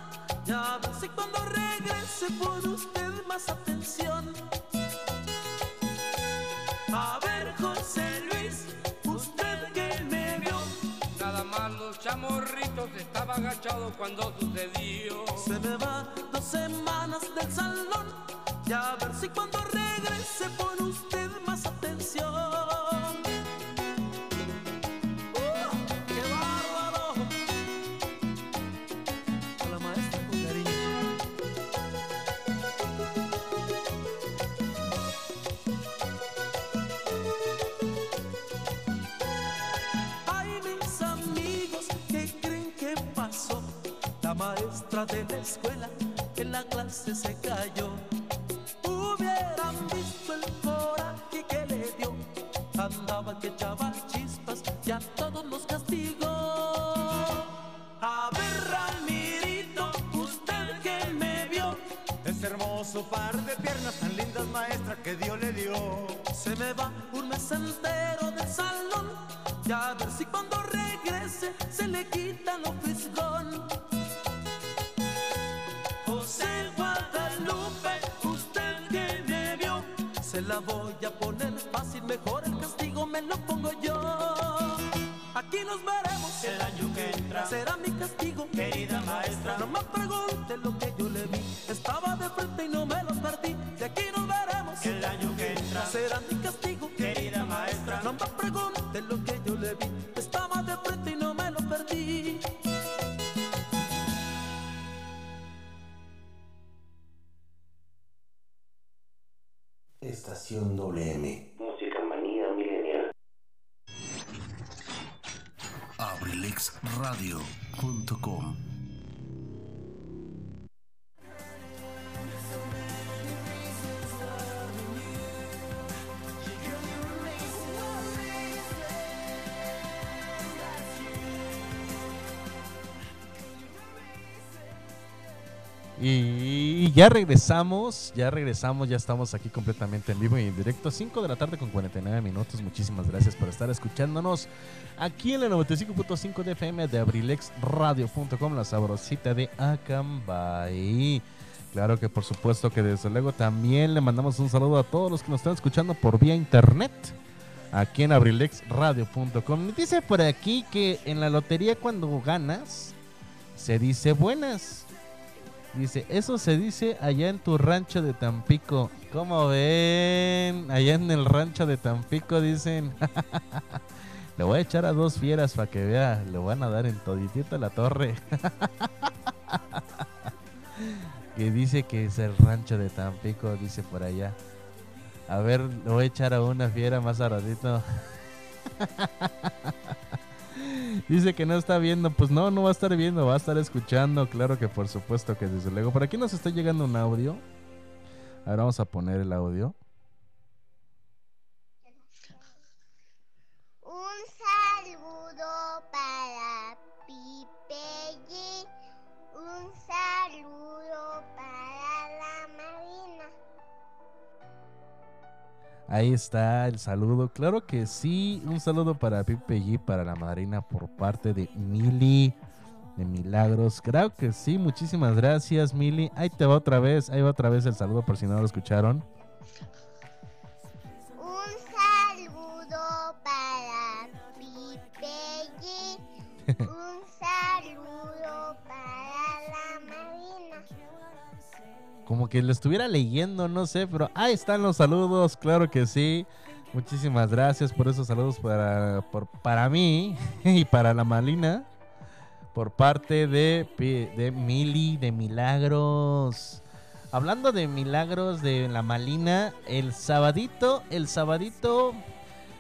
Ya ver si cuando regrese pone usted más atención. A ver, José Luis, usted que me vio. Nada más los chamorritos estaba agachado cuando sucedió. Se me va dos semanas del salón. Ya ver si cuando regrese pone usted de la escuela en la clase se cayó. Hubieran visto el coraje que le dio. Andaba que echaba chispas y a todos nos castigó. A ver, Ramirito, usted que me vio. Ese hermoso par de piernas tan lindas, maestra, que Dios le dio. Se me va un mes entero del salón. Ya a ver si cuando regrese se le quita lo fisgón. Se la voy a poner fácil, mejor el castigo me lo pongo yo. Aquí nos veremos El año que entra. Será mi castigo, Querida maestra. No me pregunte lo que yo le vi. Estaba de frente y no me lo Estación WM. Música manía milenial. abrilexradio.com Y ya regresamos, ya regresamos, ya estamos aquí completamente en vivo y en directo. 5 de la tarde con 49 minutos. Muchísimas gracias por estar escuchándonos aquí en la 95.5 de FM de abrilexradio.com, la sabrosita de Acambay. Claro que por supuesto que desde luego también le mandamos un saludo a todos los que nos están escuchando por vía internet aquí en abrilexradio.com. Dice por aquí que en la lotería cuando ganas se dice buenas. Dice, eso se dice allá en tu rancho de Tampico. ¿Cómo ven? Allá en el rancho de Tampico dicen. (laughs) Le voy a echar a dos fieras para que vea. Le van a dar en toditita la torre. (laughs) que dice que es el rancho de Tampico, dice por allá. A ver, le voy a echar a una fiera más a. (laughs) Dice que no está viendo. Pues no, no va a estar viendo, va a estar escuchando. Claro que por supuesto que desde luego. Por aquí nos está llegando un audio. Ahora vamos a poner el audio. Un saludo para Ahí está el saludo. Claro que sí. Un saludo para Pipe G, para la madrina por parte de Mili de Milagros. Creo que sí. Muchísimas gracias, Mili. Ahí te va otra vez. Ahí va otra vez el saludo por si no lo escucharon. Como que lo estuviera leyendo, no sé, pero ahí están los saludos, claro que sí. Muchísimas gracias por esos saludos para, para mí (laughs) y para la Malina. Por parte de, de Mili de Milagros. Hablando de milagros de la Malina, el sabadito, el sabadito,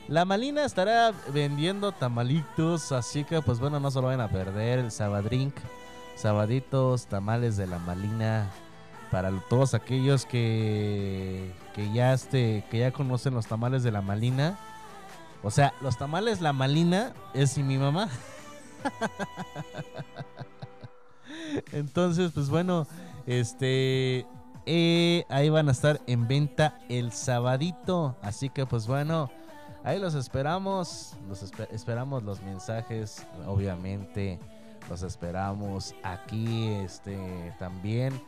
la Malina estará vendiendo tamalitos, así que pues bueno, no se lo vayan a perder, el sabadrink, sabaditos, tamales de la Malina, para todos aquellos que, que ya este, que ya conocen los tamales de la Malina. O sea, los tamales la Malina es mi mamá. (laughs) Entonces, pues bueno, este eh, ahí van a estar en venta el sabadito. Así que pues bueno, ahí los esperamos. Los espe- esperamos los mensajes, obviamente. Los esperamos aquí este también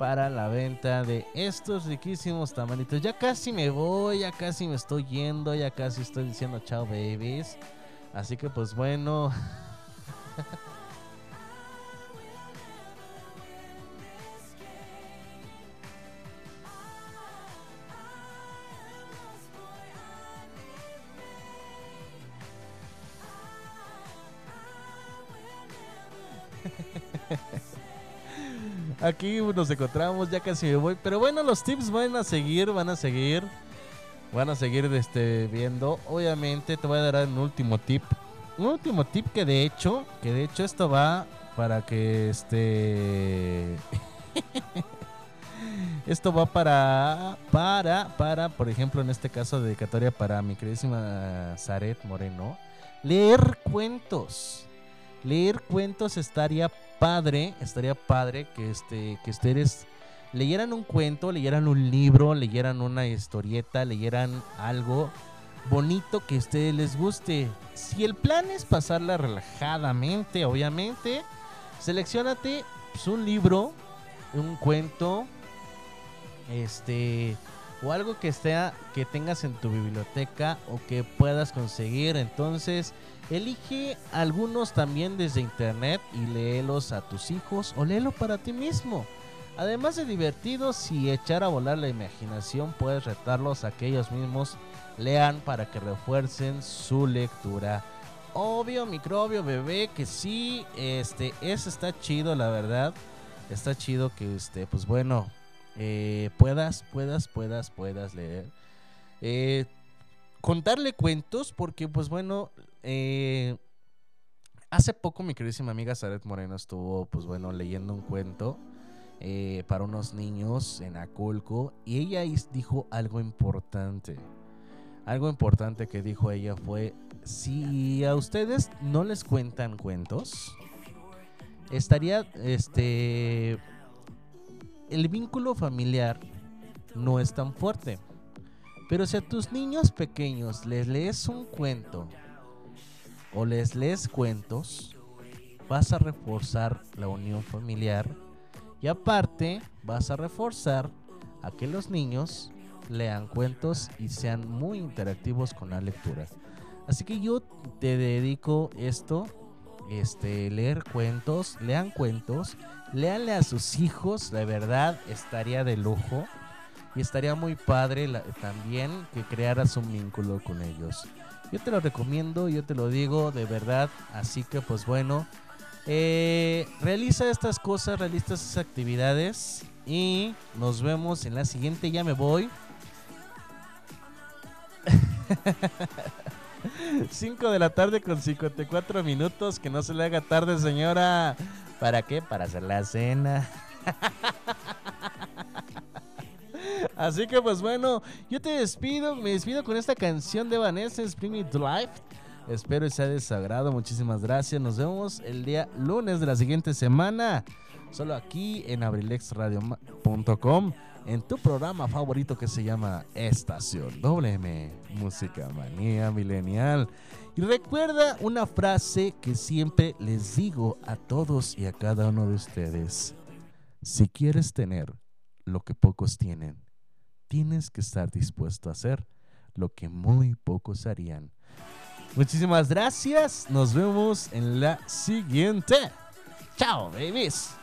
para la venta de estos riquísimos tamalitos. Ya casi me voy, ya casi me estoy yendo, ya casi estoy diciendo chao babies. Así que pues bueno. (laughs) Aquí nos encontramos, ya casi me voy. Pero bueno, los tips van a seguir, van a seguir. Van a seguir este, viendo. Obviamente te voy a dar un último tip. Un último tip que de hecho, que de hecho esto va para que este... (laughs) esto va para, para, para, por ejemplo, en este caso dedicatoria para mi queridísima Zaret Moreno. Leer cuentos leer cuentos estaría padre, estaría padre que este que ustedes leyeran un cuento, leyeran un libro, leyeran una historieta, leyeran algo bonito que a ustedes les guste. Si el plan es pasarla relajadamente, obviamente, seleccionate pues, un libro, un cuento, este o algo que sea que tengas en tu biblioteca o que puedas conseguir. Entonces, elige algunos también desde internet y léelos a tus hijos o léelo para ti mismo. Además de divertidos y echar a volar la imaginación, puedes retarlos a que ellos mismos lean para que refuercen su lectura. Obvio, microbio, bebé, que sí, este, eso está chido, la verdad. Está chido que, este, pues bueno, eh, puedas, puedas, puedas, puedas leer. Eh, contarle cuentos, porque pues bueno, eh, hace poco mi queridísima amiga Zaret Moreno estuvo, pues bueno, leyendo un cuento eh, para unos niños en Aculco y ella dijo algo importante. Algo importante que dijo ella fue, si a ustedes no les cuentan cuentos, estaría, este, el vínculo familiar no es tan fuerte. Pero si a tus niños pequeños les lees un cuento o les lees cuentos, vas a reforzar la unión familiar y aparte vas a reforzar a que los niños lean cuentos y sean muy interactivos con la lectura. Así que yo te dedico esto, este, leer cuentos, lean cuentos, léanle a sus hijos, de verdad estaría de lujo y estaría muy padre la- también que crearas un vínculo con ellos. Yo te lo recomiendo, yo te lo digo de verdad, así que pues bueno, eh, realiza estas cosas, realiza estas actividades y nos vemos en la siguiente. Ya me voy. (laughs) 5 de la tarde con 54 minutos. Que no se le haga tarde, señora. ¿Para qué? Para hacer la cena. (laughs) Así que pues bueno, yo te despido, me despido con esta canción de Vanessa, Spring It Life. Espero que sea de su agrado, muchísimas gracias. Nos vemos el día lunes de la siguiente semana, solo aquí en abrilexradio.com, en tu programa favorito que se llama Estación WM, Música Manía Milenial. Y recuerda una frase que siempre les digo a todos y a cada uno de ustedes. Si quieres tener lo que pocos tienen, tienes que estar dispuesto a hacer lo que muy pocos harían. Muchísimas gracias. Nos vemos en la siguiente. Chao, babies.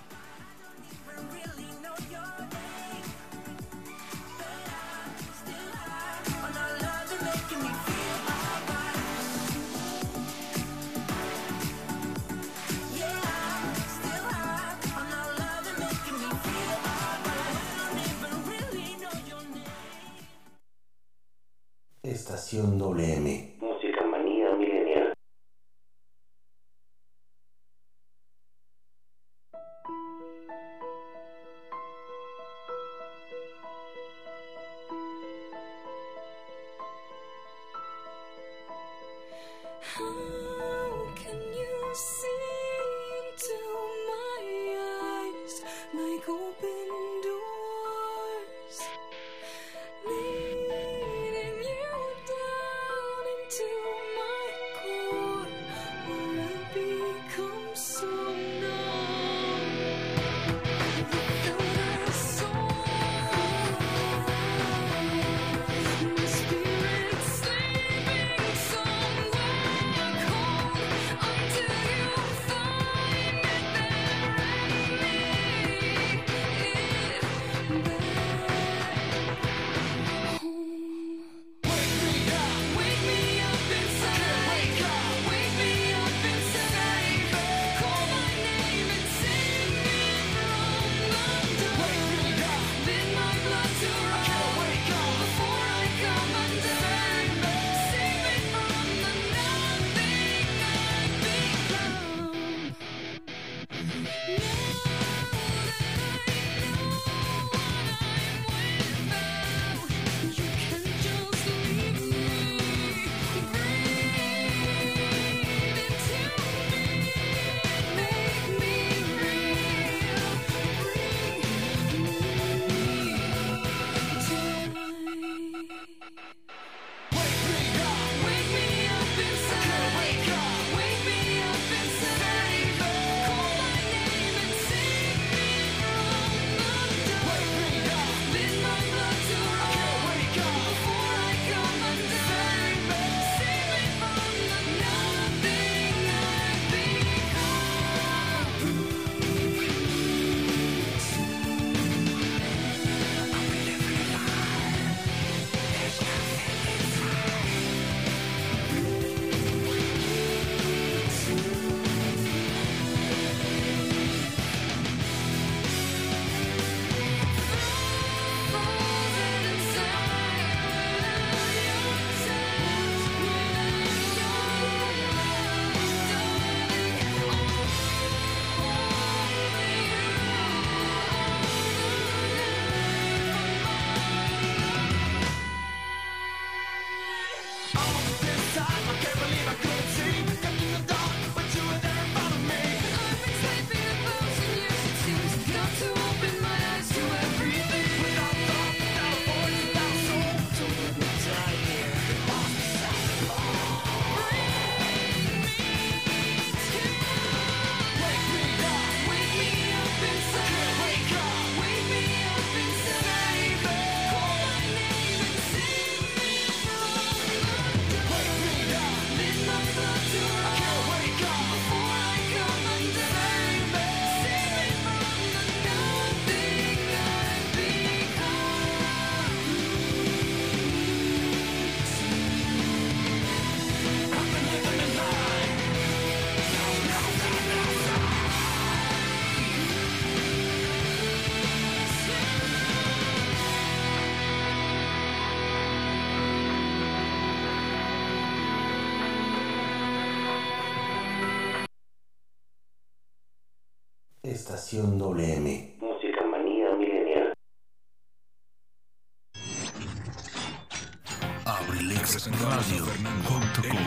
Estación WM. Abrilexradio.com